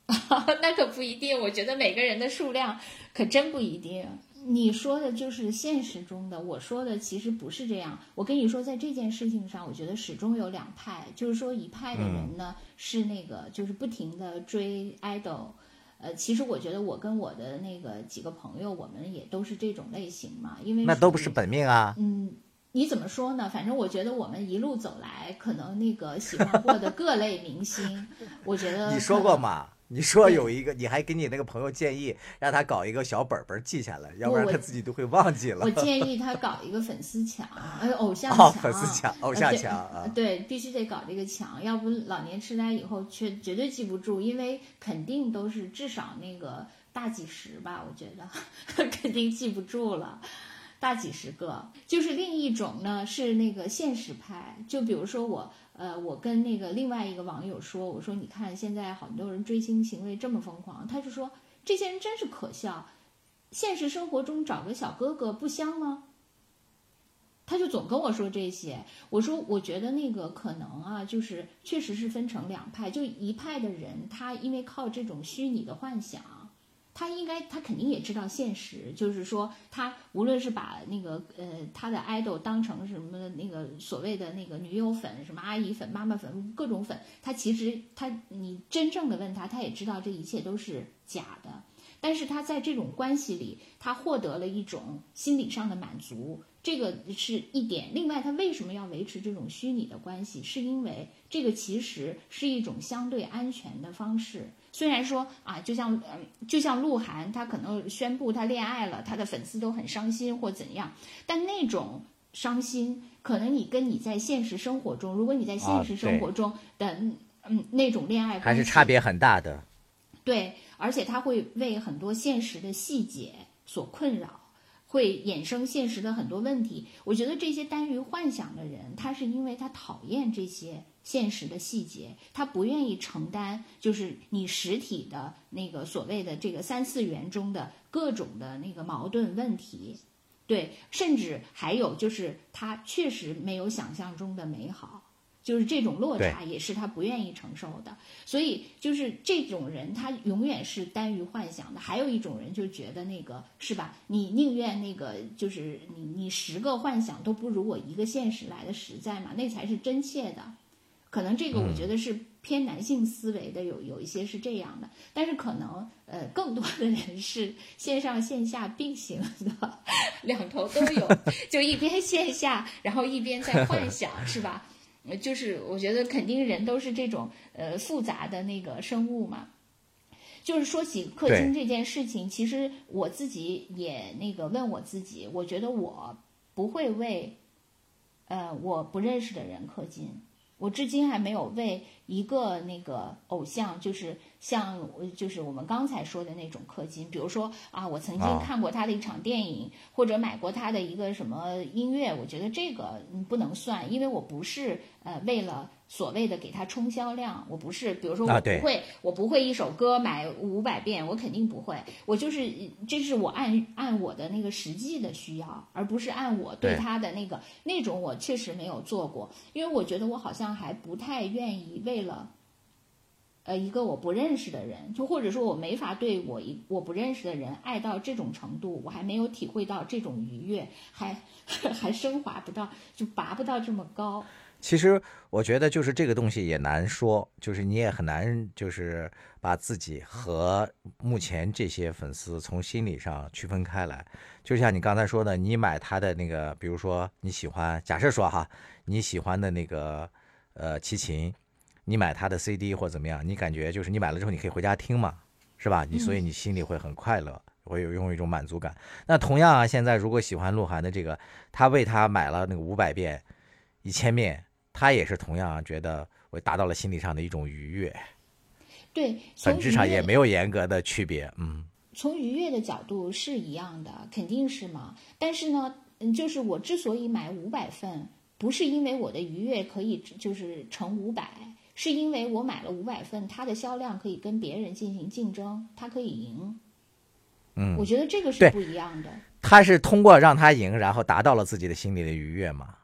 那可不一定，我觉得每个人的数量可真不一定。你说的就是现实中的，我说的其实不是这样。我跟你说，在这件事情上，我觉得始终有两派，就是说一派的人呢是那个就是不停的追 idol，呃，其实我觉得我跟我的那个几个朋友，我们也都是这种类型嘛，因为
那都不是本命啊。
嗯。你怎么说呢？反正我觉得我们一路走来，可能那个喜欢过的各类明星，我觉得
你说过吗？你说有一个，你还给你那个朋友建议，让他搞一个小本本记下来，要不然他自己都会忘记了。
我建议他搞一个粉丝墙，呃，偶像
墙，粉丝墙，偶像墙
啊，对，必须得搞这个墙，要不老年痴呆以后却绝对记不住，因为肯定都是至少那个大几十吧，我觉得 肯定记不住了。大几十个，就是另一种呢，是那个现实派。就比如说我，呃，我跟那个另外一个网友说，我说你看现在很多人追星行为这么疯狂，他就说这些人真是可笑。现实生活中找个小哥哥不香吗？他就总跟我说这些。我说我觉得那个可能啊，就是确实是分成两派，就一派的人，他因为靠这种虚拟的幻想。他应该，他肯定也知道现实，就是说，他无论是把那个呃他的 idol 当成什么那个所谓的那个女友粉、什么阿姨粉、妈妈粉、各种粉，他其实他你真正的问他，他也知道这一切都是假的。但是他在这种关系里，他获得了一种心理上的满足，这个是一点。另外，他为什么要维持这种虚拟的关系？是因为这个其实是一种相对安全的方式。虽然说啊，就像嗯，就像鹿晗，他可能宣布他恋爱了，他的粉丝都很伤心或怎样，但那种伤心，可能你跟你在现实生活中，如果你在现实生活中的嗯那种恋爱
还是差别很大的。
对，而且他会为很多现实的细节所困扰，会衍生现实的很多问题。我觉得这些耽于幻想的人，他是因为他讨厌这些。现实的细节，他不愿意承担，就是你实体的那个所谓的这个三次元中的各种的那个矛盾问题，对，甚至还有就是他确实没有想象中的美好，就是这种落差也是他不愿意承受的。所以就是这种人，他永远是耽于幻想的。还有一种人就觉得那个是吧？你宁愿那个就是你你十个幻想都不如我一个现实来的实在嘛？那才是真切的。可能这个我觉得是偏男性思维的，有有一些是这样的，但是可能呃更多的人是线上线下并行的，两头都有，就一边线下，然后一边在幻想，是吧？就是我觉得肯定人都是这种呃复杂的那个生物嘛。就是说起氪金这件事情，其实我自己也那个问我自己，我觉得我不会为呃我不认识的人氪金。我至今还没有为一个那个偶像，就是像就是我们刚才说的那种氪金，比如说啊，我曾经看过他的一场电影，或者买过他的一个什么音乐，我觉得这个不能算，因为我不是呃为了。所谓的给他冲销量，我不是，比如说我不会，我不会一首歌买五百遍，我肯定不会。我就是，这是我按按我的那个实际的需要，而不是按我对他的那个那种，我确实没有做过，因为我觉得我好像还不太愿意为了，呃，一个我不认识的人，就或者说我没法对我一我不认识的人爱到这种程度，我还没有体会到这种愉悦，还 还升华不到，就拔不到这么高。
其实我觉得就是这个东西也难说，就是你也很难就是把自己和目前这些粉丝从心理上区分开来。就像你刚才说的，你买他的那个，比如说你喜欢，假设说哈，你喜欢的那个呃齐秦，你买他的 CD 或怎么样，你感觉就是你买了之后你可以回家听嘛，是吧？你所以你心里会很快乐，会有用一种满足感。那同样啊，现在如果喜欢鹿晗的这个，他为他买了那个五百遍、一千遍。他也是同样觉得我达到了心理上的一种愉悦，
对，
本质上也没有严格的区别，嗯。
从愉悦的角度是一样的，肯定是嘛。但是呢，嗯，就是我之所以买五百份，不是因为我的愉悦可以就是乘五百，是因为我买了五百份，它的销量可以跟别人进行竞争，它可以赢。
嗯，
我觉得这个是不一样的。
他是通过让他赢，然后达到了自己的心理的愉悦嘛？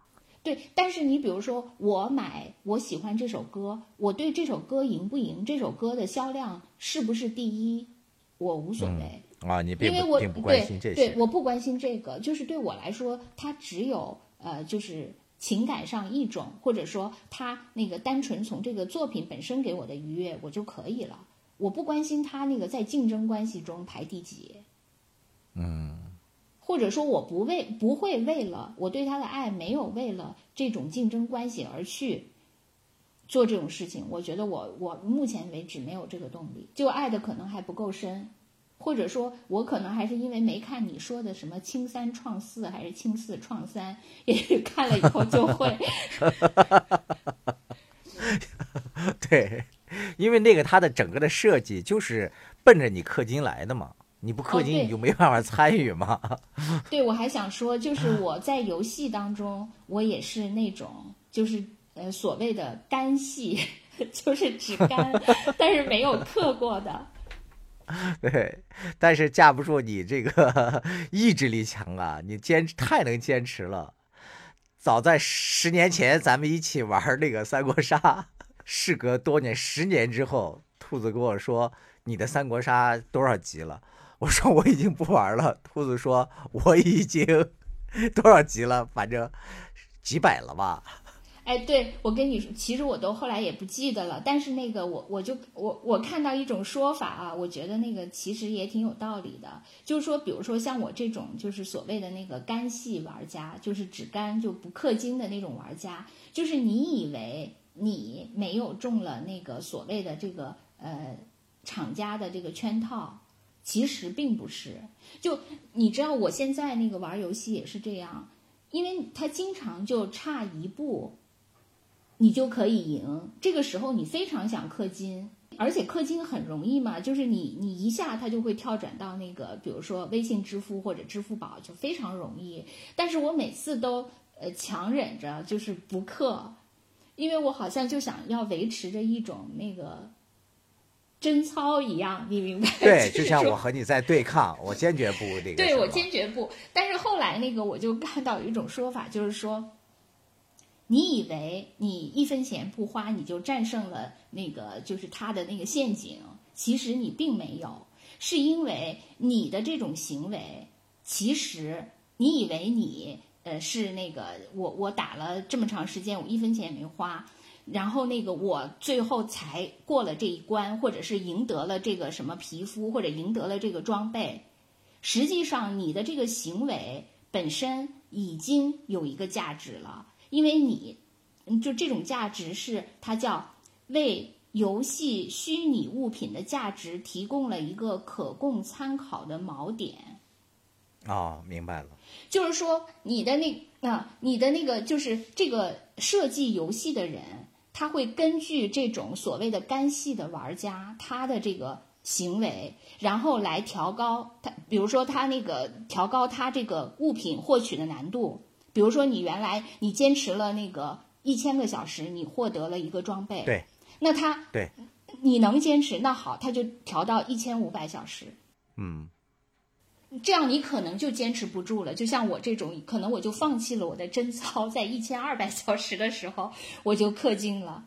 对，但是你比如说，我买我喜欢这首歌，我对这首歌赢不赢，这首歌的销量是不是第一，我无所谓
啊。你
因为我
并不关心这
些，对，我不关心这个，就是对我来说，它只有呃，就是情感上一种，或者说它那个单纯从这个作品本身给我的愉悦，我就可以了。我不关心它那个在竞争关系中排第几，
嗯，
或者说我不为不会为了我对他的爱没有为了这种竞争关系而去做这种事情，我觉得我我目前为止没有这个动力，就爱的可能还不够深，或者说我可能还是因为没看你说的什么青三创四还是青四创三，也许看了以后就会。
对，因为那个它的整个的设计就是奔着你氪金来的嘛，你不氪金你就没办法参与嘛。
对，我还想说，就是我在游戏当中，我也是那种，就是呃所谓的干系，就是只干，但是没有氪过的。
对，但是架不住你这个意志力强啊，你坚持太能坚持了。早在十年前，咱们一起玩那个三国杀，事隔多年，十年之后，兔子跟我说：“你的三国杀多少级了？”我说：“我已经不玩了。”兔子说：“我已经多少级了？反正几百了吧。”
哎，对我跟你说，其实我都后来也不记得了，但是那个我我就我我看到一种说法啊，我觉得那个其实也挺有道理的，就是说，比如说像我这种就是所谓的那个干系玩家，就是只干就不氪金的那种玩家，就是你以为你没有中了那个所谓的这个呃厂家的这个圈套。其实并不是，就你知道，我现在那个玩游戏也是这样，因为他经常就差一步，你就可以赢。这个时候你非常想氪金，而且氪金很容易嘛，就是你你一下它就会跳转到那个，比如说微信支付或者支付宝，就非常容易。但是我每次都呃强忍着就是不氪，因为我好像就想要维持着一种那个贞操一样，你明白？
对，
就
像我和你在对抗，我坚决不那个。
对我坚决不。但是后来那个我就看到有一种说法，就是说，你以为你一分钱不花你就战胜了那个就是他的那个陷阱，其实你并没有，是因为你的这种行为，其实你以为你呃是那个我我打了这么长时间，我一分钱也没花。然后那个我最后才过了这一关，或者是赢得了这个什么皮肤，或者赢得了这个装备。实际上，你的这个行为本身已经有一个价值了，因为你，嗯就这种价值是它叫为游戏虚拟物品的价值提供了一个可供参考的锚点。
哦，明白了。
就是说，你的那啊，你的那个就是这个设计游戏的人，他会根据这种所谓的干系的玩家他的这个行为，然后来调高他，比如说他那个调高他这个物品获取的难度。比如说，你原来你坚持了那个一千个小时，你获得了一个装备，
对，
那他
对，
你能坚持，那好，他就调到一千五百小时。
嗯，
这样你可能就坚持不住了。就像我这种，可能我就放弃了我的贞操，在一千二百小时的时候我就氪金了。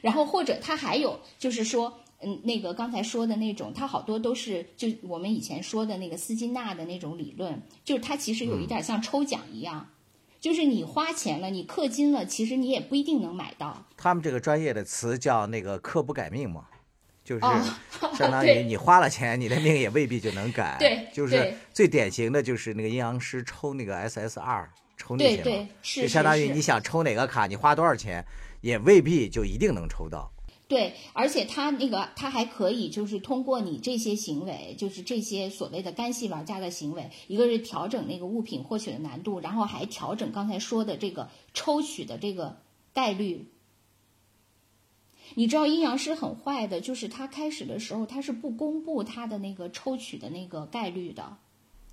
然后或者他还有就是说，嗯，那个刚才说的那种，他好多都是就我们以前说的那个斯金纳的那种理论，就是它其实有一点像抽奖一样，就是你花钱了，你氪金了，其实你也不一定能买到。
他们这个专业的词叫那个刻不改命嘛，就是
哦
相当于你花了钱，你的命也未必就能改。
对
就是最典型的就是那个阴阳师抽那个 SSR 抽那些嘛，就相当于你想抽哪个卡，你花多少钱，也未必就一定能抽到。
对，而且他那个他还可以就是通过你这些行为，就是这些所谓的干系玩家的行为，一个是调整那个物品获取的难度，然后还调整刚才说的这个抽取的这个概率。你知道阴阳师很坏的，就是他开始的时候他是不公布他的那个抽取的那个概率的，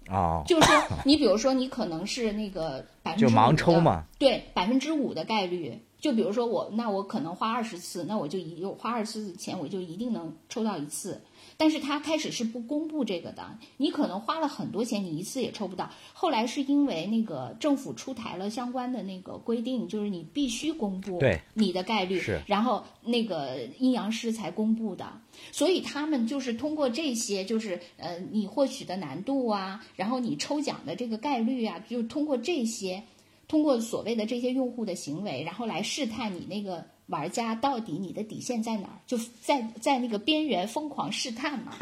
哦，
就是说你比如说你可能是那个 百分之
就盲抽嘛，
对，百分之五的概率。就比如说我，那我可能花二十次，那我就一有花二十次钱，我就一定能抽到一次。但是他开始是不公布这个的，你可能花了很多钱，你一次也抽不到。后来是因为那个政府出台了相关的那个规定，就是你必须公布
对
你的概率，
是
然后那个阴阳师才公布的。所以他们就是通过这些，就是呃你获取的难度啊，然后你抽奖的这个概率啊，就通过这些。通过所谓的这些用户的行为，然后来试探你那个玩家到底你的底线在哪儿，就在在那个边缘疯狂试探嘛。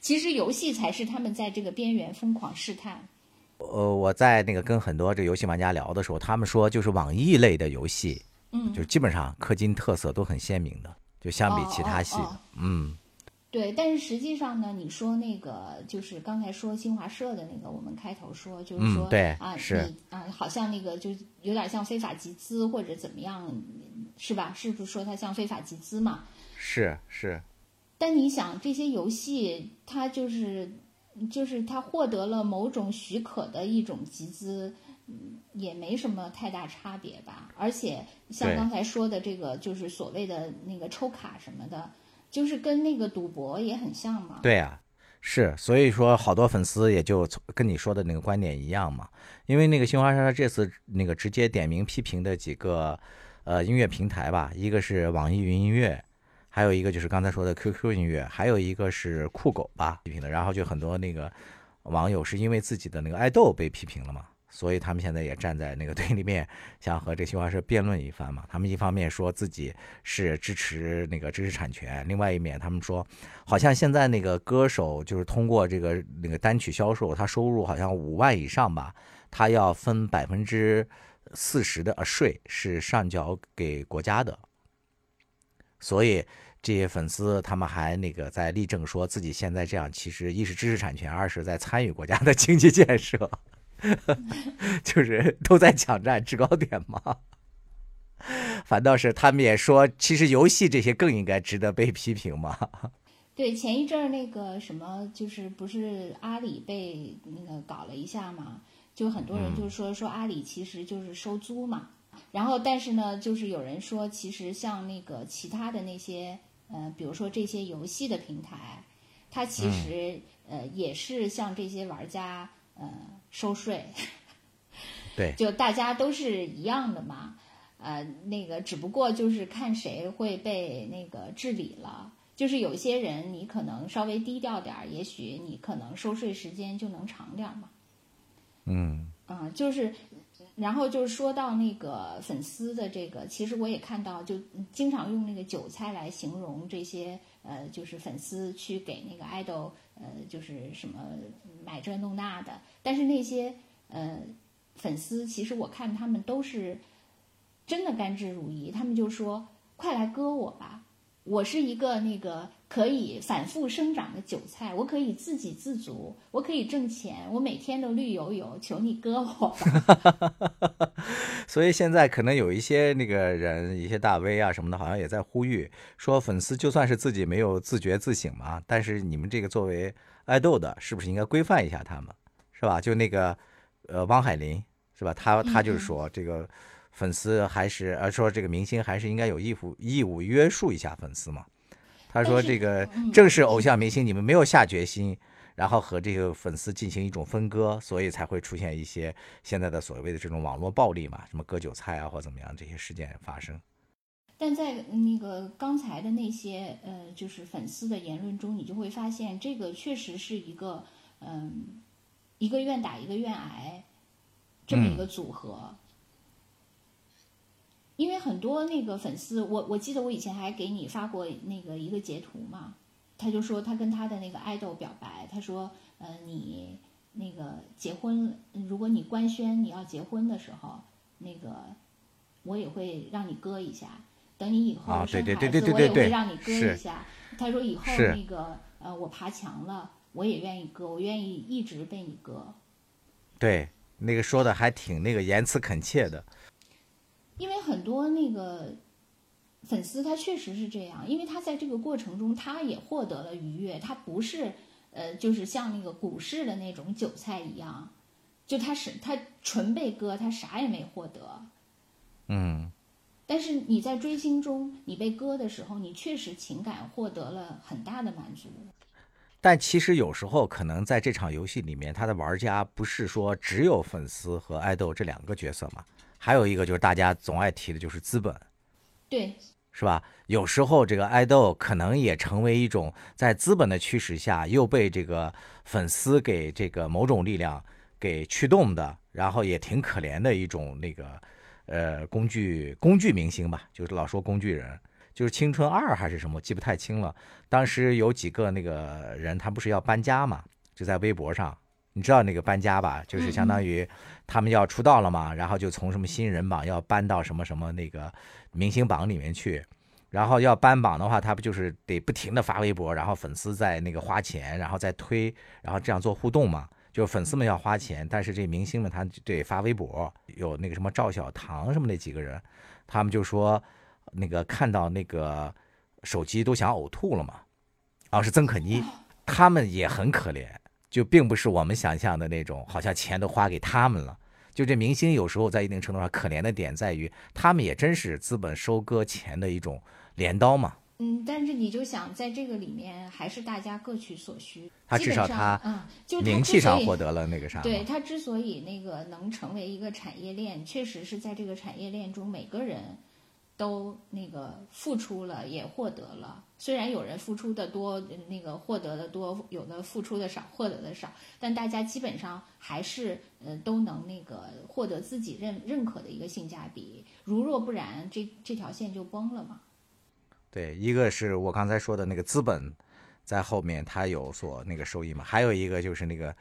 其实游戏才是他们在这个边缘疯狂试探。
呃，我在那个跟很多这游戏玩家聊的时候，他们说就是网易类的游戏，
嗯，
就基本上氪金特色都很鲜明的，就相比其他系，
哦哦哦
嗯，
对，但是实际上呢，你说那个就是刚才说新华社的那个，我们开头说就是说、
嗯对
啊，
是
你啊，好像那个就有点像非法集资或者怎么样，是吧？是不是说它像非法集资嘛？
是是，
但你想，这些游戏它就是就是它获得了某种许可的一种集资，嗯也没什么太大差别吧。而且像刚才说的这个，就是所谓的那个抽卡什么的，就是跟那个赌博也很像嘛。
对啊，是，所以说好多粉丝也就跟你说的那个观点一样嘛，因为那个新华社这次那个直接点名批评的几个呃音乐平台吧，一个是网易云音乐。还有一个就是刚才说的 QQ 音乐，还有一个是酷狗吧批评的，然后就很多那个网友是因为自己的那个爱豆被批评了嘛，所以他们现在也站在那个 对立面，想和这新华社辩论一番嘛。他们一方面说自己是支持那个知识产权，另外一面他们说，好像现在那个歌手就是通过这个那个单曲销售，他收入好像五万以上吧，他要分百分之四十的税是上缴给国家的，所以。这些粉丝他们还那个在力证说自己现在这样，其实一是知识产权，二是在参与国家的经济建设，就是都在抢占制高点嘛。反倒是他们也说，其实游戏这些更应该值得被批评嘛。
对，前一阵儿那个什么，就是不是阿里被那个搞了一下嘛？就很多人就说说阿里其实就是收租嘛。然后，但是呢，就是有人说，其实像那个其他的那些呃，比如说这些游戏的平台，它其实、呃也是向这些玩家呃收税。
对，
就大家都是一样的嘛。呃，那个只不过就是看谁会被那个治理了。就是有些人你可能稍微低调点儿，也许你可能收税时间就能长点儿嘛。
嗯
嗯，就是，然后就是说到那个粉丝的这个，其实我也看到，就经常用那个韭菜来形容这些呃，就是粉丝去给那个 idol 呃，就是什么买这弄那的，但是那些呃粉丝，其实我看他们都是真的甘之如饴，他们就说快来割我吧。我是一个那个可以反复生长的韭菜，我可以自给自足，我可以挣钱，我每天都绿油油，求你割我吧。
所以现在可能有一些那个人，一些大 V 啊什么的，好像也在呼吁说，粉丝就算是自己没有自觉自省嘛，但是你们这个作为爱豆的，是不是应该规范一下他们，是吧？就那个呃汪海林是吧？他他就是说这个。粉丝还是呃说这个明星还是应该有义务义务约束一下粉丝嘛。他说这个正是偶像明星你们没有下决心，然后和这个粉丝进行一种分割，所以才会出现一些现在的所谓的这种网络暴力嘛，什么割韭菜啊或怎么样这些事件发生。
但在那个刚才的那些呃就是粉丝的言论中，你就会发现这个确实是一个嗯、一个愿打一个愿挨这么一个组合。因为很多那个粉丝，我我记得我以前还给你发过那个一个截图嘛，他就说他跟他的那个爱豆表白，他说，呃，你那个结婚，如果你官宣你要结婚的时候，那个我也会让你割一下，等你以后
啊对
生孩子，
对对对对
我也会让你割一下。他说以后那个呃我爬墙了，我也愿意割，我愿意一直被你割。
对，那个说的还挺那个言辞恳切的。
因为很多那个粉丝他确实是这样，因为他在这个过程中他也获得了愉悦，他不是呃就是像那个股市的那种韭菜一样，就他是他纯被割，他啥也没获得。
嗯，
但是你在追星中，你被割的时候，你确实情感获得了很大的满足。
但其实有时候可能在这场游戏里面，他的玩家不是说只有粉丝和爱豆这两个角色嘛，还有一个就是大家总爱提的就是资本。
对，
是吧？有时候这个爱豆可能也成为一种在资本的驱使下，又被这个粉丝给这个某种力量给驱动的，然后也挺可怜的一种那个呃工具工具明星吧，就是老说工具人，就是《青春二》还是什么，我记不太清了。当时有几个那个人，他不是要搬家嘛，就在微博上你知道那个搬家吧？就是相当于他们要出道了嘛，然后就从什么新人榜要搬到什么什么那个明星榜里面去，然后要搬榜的话，他不就是得不停的发微博，然后粉丝在那个花钱，然后再推，然后这样做互动嘛。就粉丝们要花钱，但是这明星们他得发微博，有那个什么赵小棠什么那几个人，他们就说那个看到那个手机都想呕吐了嘛。哦，是曾可妮，他们也很可怜，就并不是我们想象的那种，好像钱都花给他们了。就这明星有时候在一定程度上可怜的点在于，他们也真是资本收割钱的一种镰刀嘛。
嗯，但是你就想在这个里面，还是大家各取所需。
他至少他
嗯，就
名气上获得了那个啥。
对他之所以那个能成为一个产业链，确实是在这个产业链中每个人都那个付出了，也获得了。虽然有人付出的多，那个获得的多；有的付出的少，获得的少。但大家基本上还是呃都能那个获得自己认认可的一个性价比。如若不然，这这条线就崩了嘛。
对，一个是我刚才说的那个资本，在后面它有所那个收益嘛，还有一个就是那个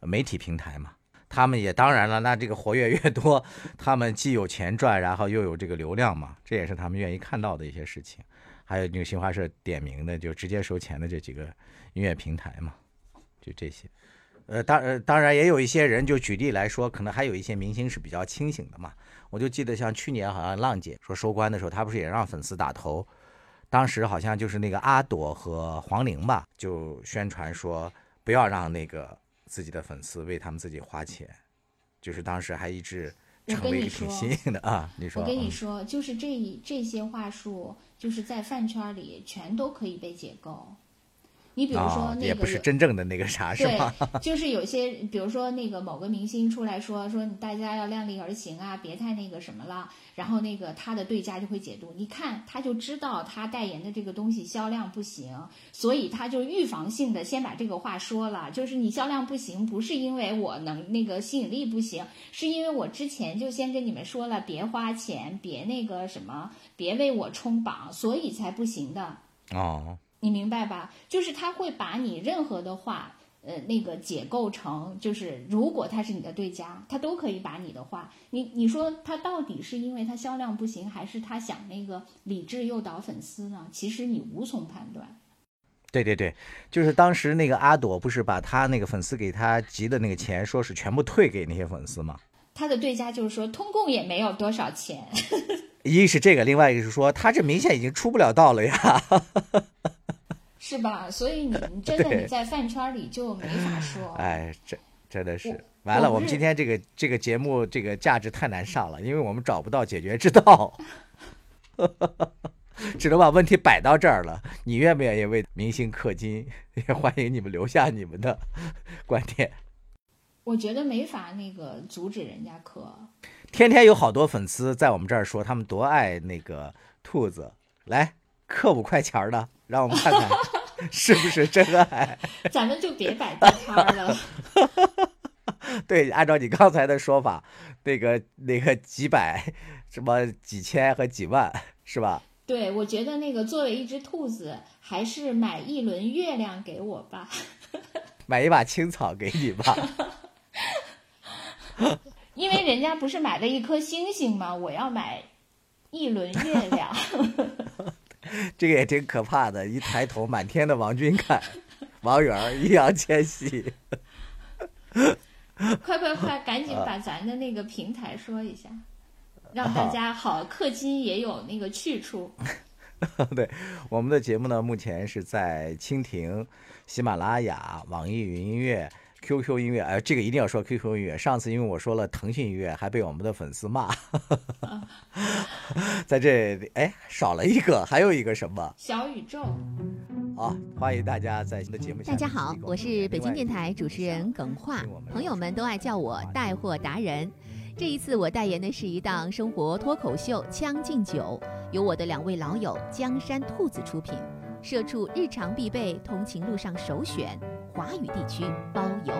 媒体平台嘛，他们也当然了，那这个活跃越多，他们既有钱赚，然后又有这个流量嘛，这也是他们愿意看到的一些事情。还有那个新华社点名的，就直接收钱的这几个音乐平台嘛，就这些。呃，当呃当然也有一些人，就举例来说，可能还有一些明星是比较清醒的嘛。我就记得像去年好像浪姐说收官的时候，她不是也让粉丝打头？当时好像就是那个阿朵和黄龄吧，就宣传说不要让那个自己的粉丝为他们自己花钱，就是当时还一直成为一个挺新颖的啊。你说，
我跟你说，就是这这些话术，就是在饭圈里全都可以被解构。你比如说那个
也不是真正的那个啥，是
吧？就是有些，比如说那个某个明星出来说说大家要量力而行啊，别太那个什么了。然后那个他的对家就会解读，你看他就知道他代言的这个东西销量不行，所以他就预防性的先把这个话说了，就是你销量不行，不是因为我能那个吸引力不行，是因为我之前就先跟你们说了，别花钱，别那个什么，别为我冲榜，所以才不行的。
哦。
你明白吧？就是他会把你任何的话，呃，那个解构成，就是如果他是你的对家，他都可以把你的话，你你说他到底是因为他销量不行，还是他想那个理智诱导粉丝呢？其实你无从判断。
对对对，就是当时那个阿朵不是把他那个粉丝给他集的那个钱，说是全部退给那些粉丝吗？
他的对家就是说，通共也没有多少钱。
一是这个，另外一个是说，他这明显已经出不了道了呀。
是吧？所以你 真的你在饭圈里就没法说。
哎，真真的是完了。我们今天这个这个节目这个价值太难上了，因为我们找不到解决之道，只能把问题摆到这儿了。你愿不愿意为明星氪金？也欢迎你们留下你们的观点。
我觉得没法那个阻止人家氪。
天天有好多粉丝在我们这儿说他们多爱那个兔子，来氪五块钱的。让我们看看 是不是真爱。
咱们就别摆地摊了。
对，按照你刚才的说法，那个那个几百、什么几千和几万，是吧？
对，我觉得那个作为一只兔子，还是买一轮月亮给我吧。
买一把青草给你吧。
因为人家不是买了一颗星星吗？我要买一轮月亮。
这个也挺可怕的，一抬头满天的王俊凯、王源、易烊千玺。
快快快，赶紧把咱的那个平台说一下，让大家好氪金也有那个去处。
对，我们的节目呢，目前是在蜻蜓、喜马拉雅、网易云音乐。QQ 音乐，哎，这个一定要说 QQ 音乐。上次因为我说了腾讯音乐，还被我们的粉丝骂。在这里，哎，少了一个，还有一个什么？
小宇宙。
好，欢迎大家在新的节目。
大家好，我是北京电台主持人耿化，朋友们都爱叫我带货达人。这一次我代言的是一档生活脱口秀《将进酒》，由我的两位老友江山兔子出品，社畜日常必备，通勤路上首选。华语地区包邮。